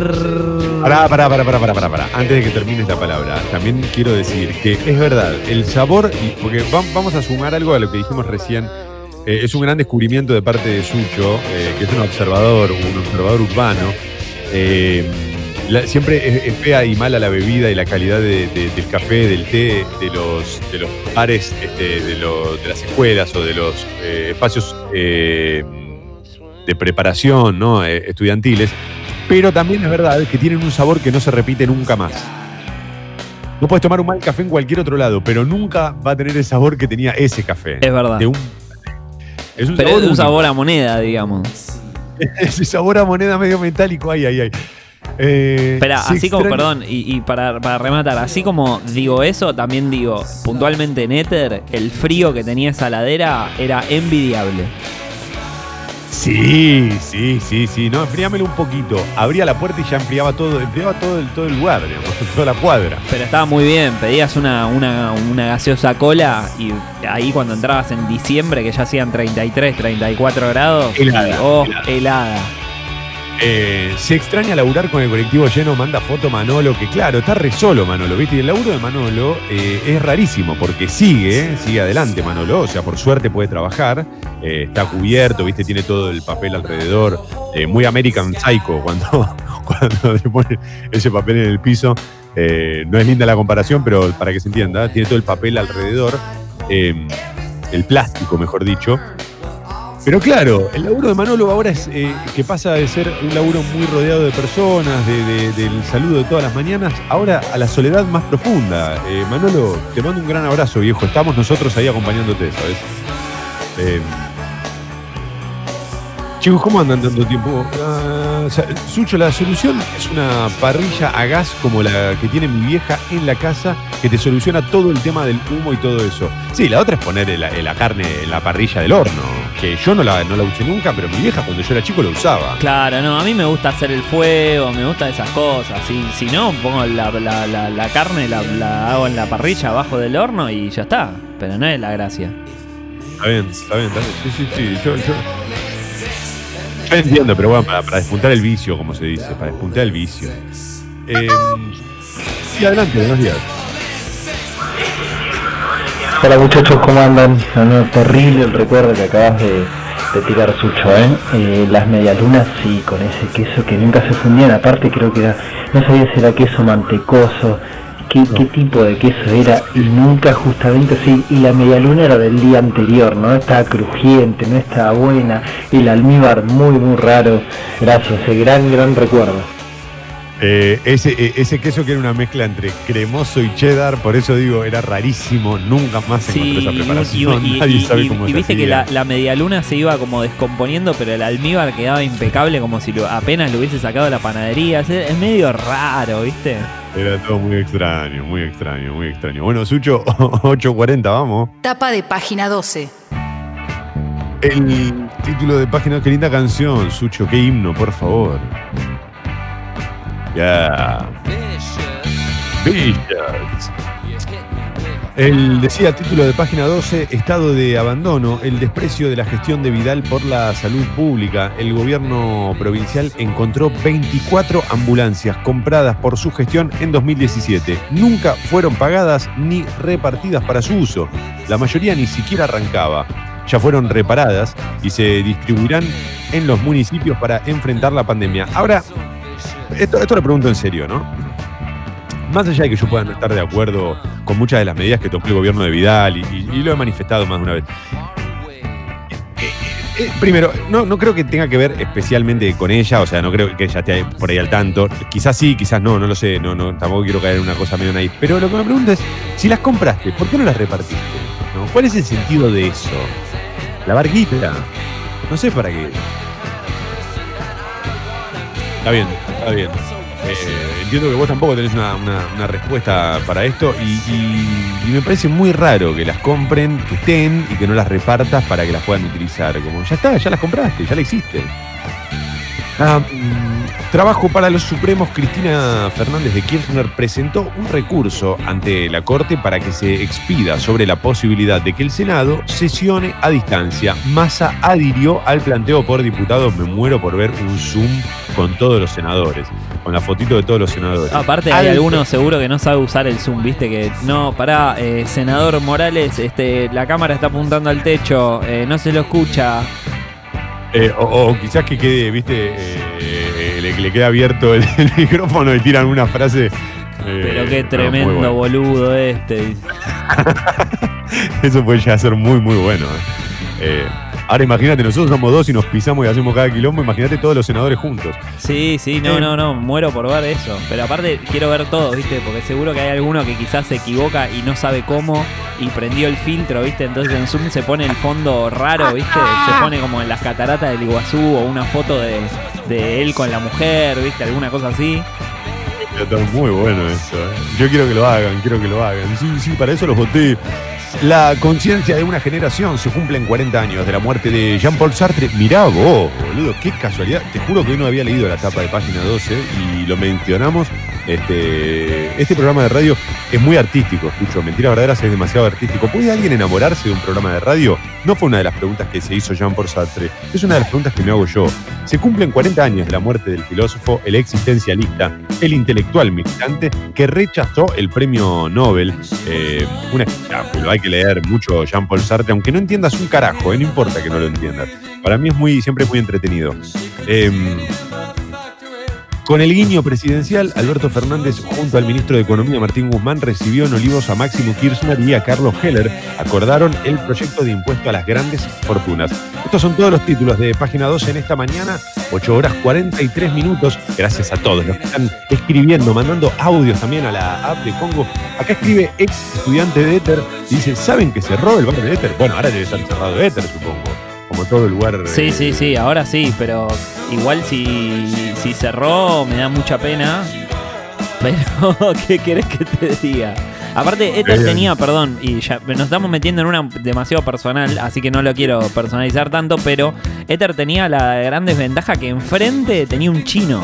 Pará, pará, pará, pará, pará, pará. Antes de que termine esta palabra, también quiero decir que es verdad, el sabor, y porque va- vamos a sumar algo a lo que dijimos recién, eh, es un gran descubrimiento de parte de Sucho, eh, que es un observador, un observador urbano. Eh, la- siempre es, es fea y mala la bebida y la calidad de- de- del café, del té, de los, de los bares, este, de, lo- de las escuelas o de los espacios de preparación ¿no? Estudiantiles. Pero también es verdad que tienen un sabor que no se repite nunca más. No puedes tomar un mal café en cualquier otro lado, pero nunca va a tener el sabor que tenía ese café. Es verdad. De un- es un Pero sabor es un único. sabor a moneda, digamos. *laughs* Ese sabor a moneda medio metálico, ay, ay, ay. Eh, Espera, así como, perdón, y, y para, para rematar, así como digo eso, también digo, puntualmente en Ether, el frío que tenía esa ladera era envidiable. Sí, sí, sí, sí. No, enfriámelo un poquito. Abría la puerta y ya enfriaba todo, enfriaba todo el, todo el lugar, digamos, *laughs* toda la cuadra. Pero estaba muy bien, pedías una, una, una gaseosa cola y ahí cuando entrabas en diciembre, que ya hacían 33, 34 grados, Helada, y, oh, helada. helada. Eh, se extraña laburar con el colectivo lleno, manda foto Manolo, que claro, está re solo Manolo, ¿viste? Y el laburo de Manolo eh, es rarísimo, porque sigue, sigue adelante Manolo, o sea, por suerte puede trabajar, eh, está cubierto, ¿viste? Tiene todo el papel alrededor, eh, muy American Psycho cuando, *laughs* cuando pone ese papel en el piso. No es linda la comparación, pero para que se entienda, tiene todo el papel alrededor, el plástico, mejor dicho. Pero claro, el laburo de Manolo ahora es eh, que pasa de ser un laburo muy rodeado de personas, de- de- del saludo de todas las mañanas, ahora a la soledad más profunda. Eh, Manolo, te mando un gran abrazo, viejo. Estamos nosotros ahí acompañándote, ¿sabes? Eh, chicos, ¿cómo andan tanto tiempo? O sea, Sucho, la solución es una parrilla a gas como la que tiene mi vieja en la casa, que te soluciona todo el tema del humo y todo eso. Sí, la otra es poner la, la carne en la parrilla del horno, que yo no la, no la usé nunca, pero mi vieja cuando yo era chico la usaba. Claro, no, a mí me gusta hacer el fuego, me gustan esas cosas. Si, si no, pongo la, la- la- carne, la, la hago en la parrilla abajo del horno y ya está. Pero no es la gracia. Está bien, está bien, está bien. Sí, sí, sí. Yo, yo- yo entiendo, pero bueno, para, despuntar el vicio, como se dice, para despuntar el vicio. Eh, sí, adelante, buenos días. Hola muchachos, ¿cómo andan? No, terrible el recuerdo que acabas de, de tirar Sucho, ¿eh? Eh, Las medialunas, sí, con ese queso que nunca se fundían, aparte creo que era, no sabía si era queso mantecoso, qué, qué tipo de queso era, y nunca justamente así, y la medialuna era del día anterior, ¿no? Estaba crujiente, no estaba buena, el almíbar muy, muy raro, gracias, ese gran, gran recuerdo. Eh, ese, eh, ese queso que era una mezcla entre cremoso y cheddar, por eso digo, era rarísimo, nunca más se encontró esa preparación, y- *laughs* nadie y- sabe y- cómo y se viste que la, la medialuna se iba como descomponiendo, pero el almíbar quedaba impecable como si lo, apenas lo hubiese sacado de la panadería. Es, es medio raro, ¿viste? Era todo muy extraño, muy extraño, muy extraño. Bueno, Sucho, *laughs* 8.40, vamos. Tapa de página 12. El título de página, qué linda canción, Sucho, qué himno, por favor. Ya. Vicious. El decía título de página 12, estado de abandono, el desprecio de la gestión de Vidal por la salud pública. El gobierno provincial encontró 24 ambulancias compradas por su gestión en 2017. Nunca fueron pagadas ni repartidas para su uso. La mayoría ni siquiera arrancaba. Ya fueron reparadas y se distribuirán en los municipios para enfrentar la pandemia. Ahora, esto, esto lo pregunto en serio, ¿no? Más allá de que yo pueda no estar de acuerdo con muchas de las medidas que tomó el gobierno de Vidal, y, lo he manifestado más de una vez. Eh, eh, primero, no, no creo que tenga que ver especialmente con ella, o sea, no creo que ella esté por ahí al tanto. Quizás sí, quizás no, no lo sé, no, no, tampoco quiero caer en una cosa medio naif. Pero lo que me pregunto es, si las compraste, ¿por qué no las repartiste? ¿No? ¿Cuál es el sentido de eso? La barquita. No sé para qué. Está bien, está bien. Eh, entiendo que vos tampoco tenés una, una- respuesta para esto y, me parece muy raro que las compren, que estén y que no las repartas para que las puedan utilizar. Como ya está, ya las compraste, ya la hiciste. Ah, Trabajo para los Supremos, Cristina Fernández de Kirchner presentó un recurso ante la Corte para que se expida sobre la posibilidad de que el Senado sesione a distancia. Massa adhirió al planteo por diputados. Me muero por ver un Zoom con todos los senadores, con la fotito de todos los senadores. Aparte hay Al- alguno seguro que no sabe usar el Zoom, viste que no, pará, eh, senador Morales, este, la cámara está apuntando al techo, eh, no se lo escucha. Eh, o, o quizás que quede, viste, eh, le, le queda abierto el, *laughs* el micrófono y tiran una frase. eh, Pero qué tremendo bueno. boludo este. *laughs* Eso puede ya ser muy, muy bueno. eh. Ahora imagínate, nosotros somos dos y nos pisamos y hacemos cada quilombo. Imagínate todos los senadores juntos. Sí, sí, no, Eh. no, no, muero por ver eso. Pero aparte quiero ver todo, viste, porque seguro que hay alguno que quizás se equivoca y no sabe cómo y prendió el filtro, viste, entonces en Zoom se pone el fondo raro, viste, se pone como en las cataratas del Iguazú o una foto de, de él con la mujer, viste, alguna cosa así. Está muy bueno eso. eh. Yo quiero que lo hagan, quiero que lo hagan. Sí, sí, para eso los voté. La conciencia de una generación se cumple en 40 años de la muerte de Jean-Paul Sartre. Mirá vos, boludo, qué casualidad. Te juro que hoy no había leído la tapa de página 12 y lo mencionamos. Este, este programa de radio es muy artístico, escucho. Mentiras verdaderas es demasiado artístico. ¿Puede alguien enamorarse de un programa de radio? No fue una de las preguntas que se hizo Jean-Paul Sartre. Es una de las preguntas que me hago yo. Se cumplen 40 años de la muerte del filósofo, el existencialista, el intelectual militante que rechazó el premio Nobel. Eh, un espectáculo, hay que leer mucho Jean-Paul Sartre, aunque no entiendas un carajo, eh, no importa que no lo entiendas. Para mí es muy, siempre es muy entretenido. Em, con el guiño presidencial, Alberto Fernández, junto al ministro de Economía Martín Guzmán, recibió en Olivos a Máximo Kirchner y a Carlos Heller. Acordaron el proyecto de impuesto a las grandes fortunas. Estos son todos los títulos de página 12 en esta mañana, 8 horas 43 minutos. Gracias a todos los que están escribiendo, mandando audios también a la app de Congo. Acá escribe ex estudiante de Ether y dice: ¿Saben que cerró el bar de Ether? Bueno, ahora debe estar cerrado Ether, supongo. Como todo el lugar. Sí, eh, sí, sí, ahora sí, pero igual si, si cerró me da mucha pena. Pero, *laughs* ¿qué querés que te diga? Aparte, Ether tenía, perdón, y ya nos estamos metiendo en una demasiado personal, así que no lo quiero personalizar tanto, pero Ether tenía la gran desventaja que enfrente tenía un chino.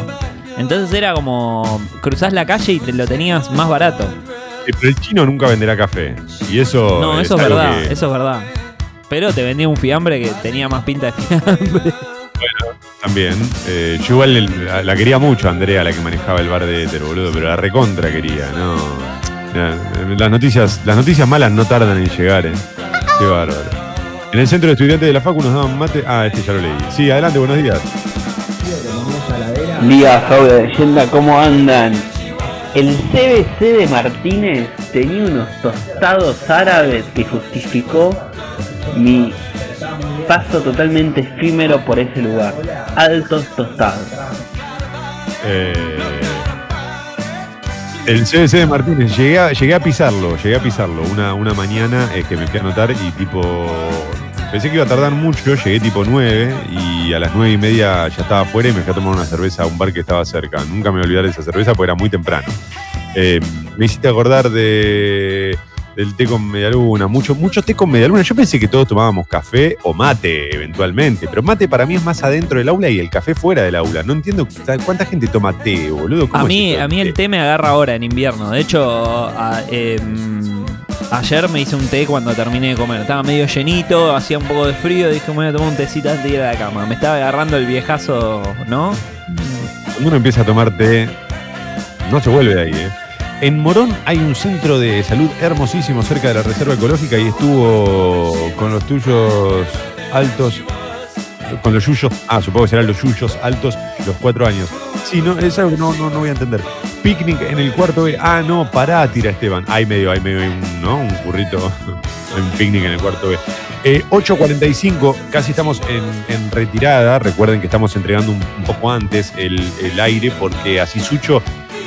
Entonces era como cruzás la calle y te lo tenías más barato. Pero el chino nunca venderá café. Y eso. No, eso es verdad, que- eso es verdad. Pero te vendía un fiambre que tenía más pinta de fiambre. También. Eh, yo igual la, quería mucho, Andrea, la que manejaba el bar de Éter, boludo, pero la recontra quería, ¿no? Eh, las noticias, las noticias malas no tardan en llegar, ¿eh? Qué bárbaro. En el centro de estudiantes de la Facu nos daban mate. Ah, este ya lo leí. Sí, adelante, buenos días. Liga Jau de Leyenda, ¿cómo andan? El CBC de Martínez tenía unos tostados árabes que justificó mi paso totalmente efímero por ese lugar. Altos tostados. Eh, el CBC de Martínez, llegué a, llegué a pisarlo, llegué a pisarlo una, una mañana eh, que me fui a anotar y tipo. Pensé que iba a tardar mucho, llegué tipo 9 y a las 9 y media ya estaba afuera y me fui a tomar una cerveza a un bar que estaba cerca. Nunca me voy a olvidar de esa cerveza porque era muy temprano. Eh, me hiciste acordar de, del té con medialuna, mucho, mucho té con medialuna. Yo pensé que todos tomábamos café o mate eventualmente, pero mate para mí es más adentro del aula y el café fuera del aula. No entiendo cuánta gente toma té, boludo. ¿Cómo A mí, a mí el té? té me agarra ahora en invierno. De hecho, a- em, ayer me hice un té cuando terminé de comer. Estaba medio llenito, hacía un poco de frío. Dije, me voy a tomar un tecito antes de ir a la cama. Me estaba agarrando el viejazo, ¿no? Cuando uno empieza a tomar té, no se vuelve de ahí, ¿eh? En Morón hay un centro de salud hermosísimo cerca de la Reserva Ecológica y estuvo con los tuyos altos, con los yuyos, ah, supongo que serán los yuyos altos, los cuatro años. Sí, no, es algo que no, no, no voy a entender. Picnic en el cuarto B. Ah, no, pará, tira Esteban. Hay medio, hay medio, hay un, ¿no? Un currito, *laughs* un picnic en el cuarto B. Eh, 8.45, casi estamos en, en retirada. Recuerden que estamos entregando un, un poco antes el, el aire porque así Sucho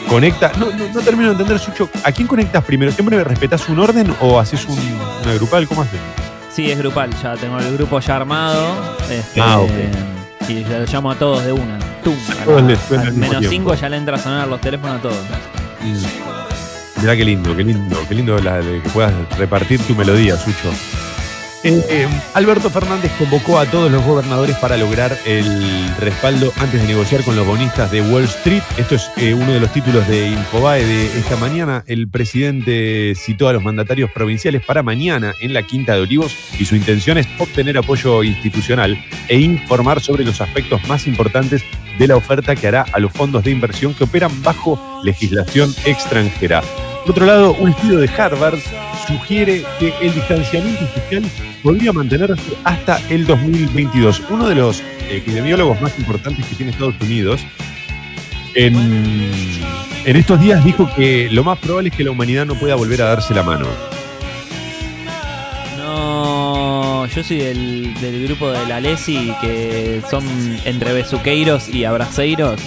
conecta. No, no, no termino de entender, Sucho. ¿A quién conectas primero? ¿Siempre respetas un orden o haces un, una grupal? ¿Cómo haces? Sí, es grupal. Ya tengo el grupo ya armado. Este, Ah, ok. Y ya lo llamo a todos de una. Suena al menos. 5 ya le entra a sonar los teléfonos a todos. Mirá qué lindo, qué lindo, qué lindo la- de que puedas repartir tu melodía, Sucho. Eh, Alberto Fernández convocó a todos los gobernadores para lograr el respaldo antes de negociar con los bonistas de Wall Street. Esto es eh, uno de los títulos de Infobae de esta mañana. El presidente citó a los mandatarios provinciales para mañana en la Quinta de Olivos y su intención es obtener apoyo institucional e informar sobre los aspectos más importantes de la oferta que hará a los fondos de inversión que operan bajo legislación extranjera. Por otro lado, un estudio de Harvard sugiere que el distanciamiento social podría mantenerse hasta el 2022. Uno de los epidemiólogos más importantes que tiene Estados Unidos en, estos días dijo que lo más probable es que la humanidad no pueda volver a darse la mano. No, yo soy del, del grupo de la Lesi que son entre besuqueiros y abraceiros.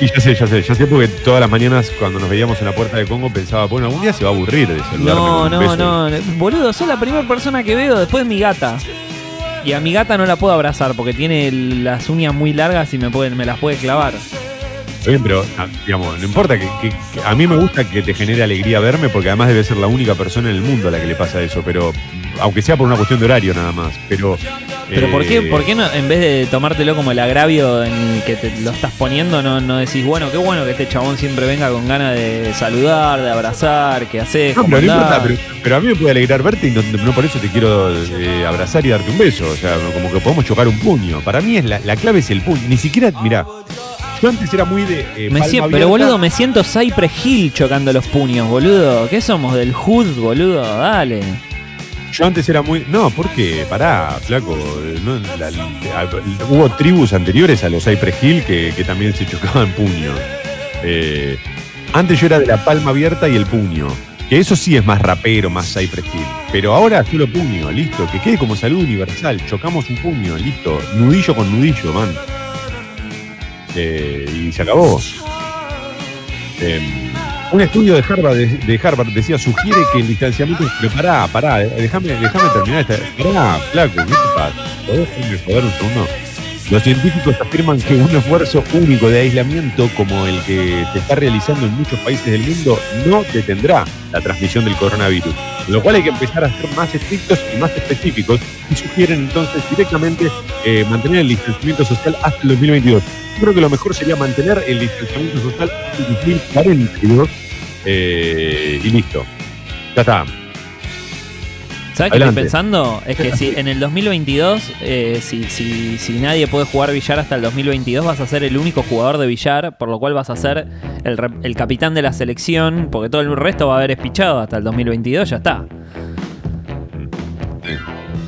Y ya sé, ya sé, ya sé porque todas las mañanas cuando nos veíamos en la puerta de Congo pensaba, bueno, algún día se va a aburrir de saludarme No, con un no, beso. no. Boludo, sos la primera persona que veo después de mi gata. Y a mi gata no la puedo abrazar porque tiene las uñas muy largas y me, pueden, me las puede clavar. Bien, pero ah, digamos, no importa que, que- que a mí me gusta que te genere alegría verme porque además debe ser la única persona en el mundo a la que le pasa eso, pero aunque sea por una cuestión de horario nada más, pero Pero ¿por qué, eh, por qué no, en vez de tomártelo como el agravio en el que te lo estás poniendo, no, no decís, bueno, qué bueno que este chabón siempre venga con ganas de saludar, de abrazar, que haces, No, pero, no importa, pero, pero a mí me puede alegrar verte y no, no por eso te quiero eh, abrazar y darte un beso. O sea, como que podemos chocar un puño. Para mí es la, la clave es el puño. Ni siquiera, mirá, yo antes era muy de. eh, Me pero boludo, me siento Cypress Hill chocando los puños, boludo. ¿Qué somos del Hood, boludo? Dale. Yo antes era muy. No, ¿por qué? Pará, flaco. No, la- la- hubo tribus anteriores a los Cypress Hill que, que también se chocaban puño. Eh, antes yo era de la palma abierta y el puño. Que eso sí es más rapero, más Cypress Hill. Pero ahora solo puño, listo. Que quede como salud universal. Chocamos un puño, listo. Nudillo con nudillo, man. Eh, y se acabó. Eh, un estudio de Harvard, de, Harvard decía, sugiere que el distanciamiento. Pero pará, pará, eh, déjame, déjame terminar esta. Pará, flaco, ¿qué te pasa? ¿Podés joder un segundo? Los científicos afirman que un esfuerzo único de aislamiento como el que se está realizando en muchos países del mundo no detendrá la transmisión del coronavirus, lo cual hay que empezar a ser más estrictos y más específicos y sugieren entonces directamente eh, mantener el distanciamiento social hasta el 2022. Yo creo que lo mejor sería mantener el distanciamiento social hasta el 2042 eh, y listo. Ya está. ¿Sabes qué estoy pensando? Es que si *laughs* en el 2022, eh, si, si, si nadie puede jugar billar hasta el 2022, vas a ser el único jugador de billar, por lo cual vas a ser el, el capitán de la selección, porque todo el resto va a haber espichado hasta el 2022, ya está.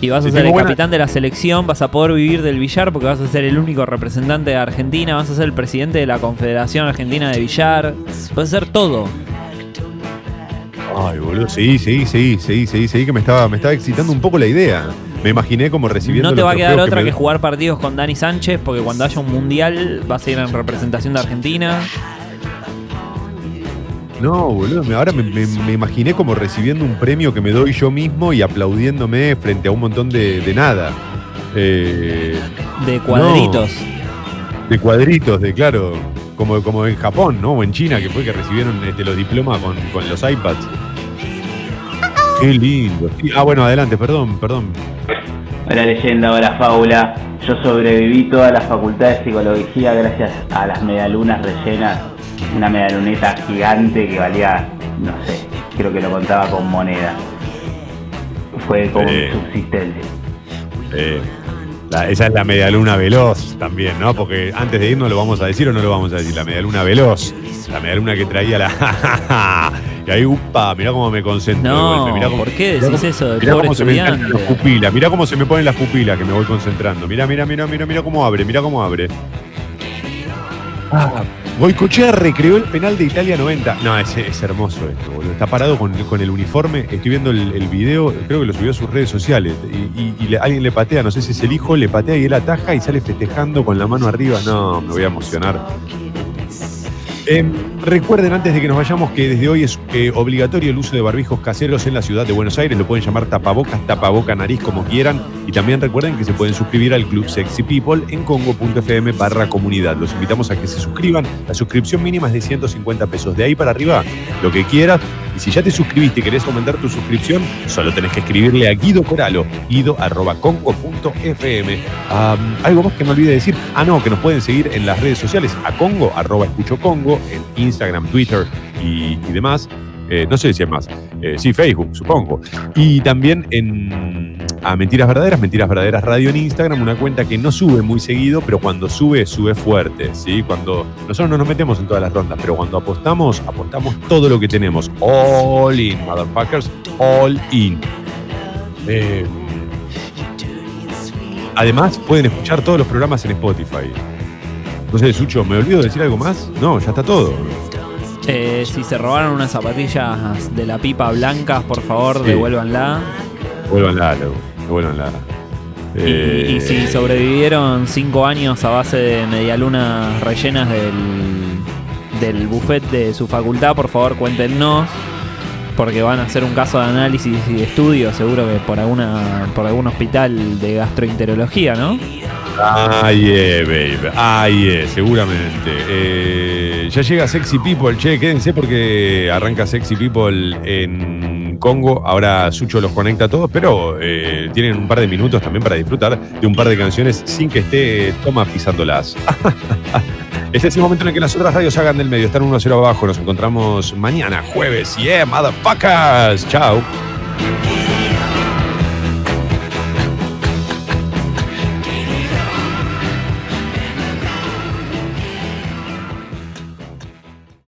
Y vas a Sí, ser el buena- capitán de la selección, vas a poder vivir del billar porque vas a ser el único representante de Argentina, vas a ser el presidente de la Confederación Argentina de Billar, vas a ser todo. Ay, boludo, sí, sí, sí, sí, sí, sí, que me estaba, me estaba excitando un poco la idea. Me imaginé como recibiendo. No te los va a quedar otra que, me- jugar partidos con Dani Sánchez, porque cuando haya un mundial vas a ir en representación de Argentina. No, boludo, ahora me, me- me imaginé como recibiendo un premio que me doy yo mismo y aplaudiéndome frente a un montón de, de nada. Eh, De cuadritos. no, de cuadritos, de claro. Como, como en Japón, ¿no? O en China, que fue que recibieron este, los diplomas con, con los iPads. Qué lindo. Ah, bueno, adelante, perdón, perdón. Hola leyenda, hola fábula. Yo sobreviví toda la facultad de psicología gracias a las medialunas rellenas. Una medialuneta gigante que valía, no sé, creo que lo contaba con moneda. Fue como mi subsistencia. Eh, la- esa es la medialuna veloz también, ¿no? Porque antes de irnos lo vamos a decir o no lo vamos a decir. La medialuna veloz. La medialuna que traía la. *laughs* y ahí, upa, mirá cómo me concentro. No, mirá cómo- ¿por qué decís cómo- eso de Mirá pobre cómo se me las pupilas. Mirá cómo se me ponen las pupilas que me voy concentrando. Mirá, mirá, mirá, mirá, mirá cómo abre, mirá cómo abre. Ah, Goicochea recreó el penal de Italia 90. No, es, es hermoso esto, boludo. Está parado con, con el uniforme. Estoy viendo el, el video, creo que lo subió a sus redes sociales. Y, y- y le- alguien le patea, no sé si es el hijo, le patea y él ataja y sale festejando con la mano arriba. No, me voy a emocionar. Em, Recuerden antes de que nos vayamos que desde hoy es eh, obligatorio el uso de barbijos caseros en la ciudad de Buenos Aires. Lo pueden llamar tapabocas, tapaboca, nariz, como quieran. Y también recuerden que se pueden suscribir al Club Sexy People en congo.fm barra comunidad. Los invitamos a que se suscriban. La suscripción mínima es de 150 pesos. De ahí para arriba, lo que quieras. Y si ya te suscribiste y querés aumentar tu suscripción, solo tenés que escribirle a Guido Coralo, guido.congo.fm. Algo más que me olvidé de decir. Ah, no, que nos pueden seguir en las redes sociales a Congo, arroba escucho Congo, en Instagram, Twitter y, demás. Eh, no sé si más. Eh, sí, Facebook, supongo. Y también en a Mentiras Verdaderas, Mentiras Verdaderas Radio en Instagram, una cuenta que no sube muy seguido, pero cuando sube, sube fuerte. ¿sí? Cuando nosotros no nos metemos en todas las rondas, pero cuando apostamos, apostamos todo lo que tenemos. All in, motherfuckers, all in. Eh, además, pueden escuchar todos los programas en Spotify. No sé, Sucho, ¿me olvido de decir algo más? No, ya está todo. Eh, si se robaron unas zapatillas de la pipa blancas, por favor, Sí. devuélvanla. Devuélvanla, devuélvanla. Y- Eh, Y, si sobrevivieron cinco años a base de medialunas rellenas del, del buffet de su facultad, por favor cuéntenos. Porque van a hacer un caso de análisis y de estudio, seguro que por alguna por algún hospital de gastroenterología, ¿no? Ah, yeah, baby. Ah, yeah, seguramente. Eh, ya llega Sexy People. Che, quédense porque arranca Sexy People en Congo. Ahora Sucho los conecta a todos, pero eh, tienen un par de minutos también para disfrutar de un par de canciones sin que esté Toma pisándolas. *laughs* Este es el momento en el que las otras radios hagan del medio. Están 1-0 abajo. Nos encontramos mañana, jueves. Yeah, motherfuckers. Chao.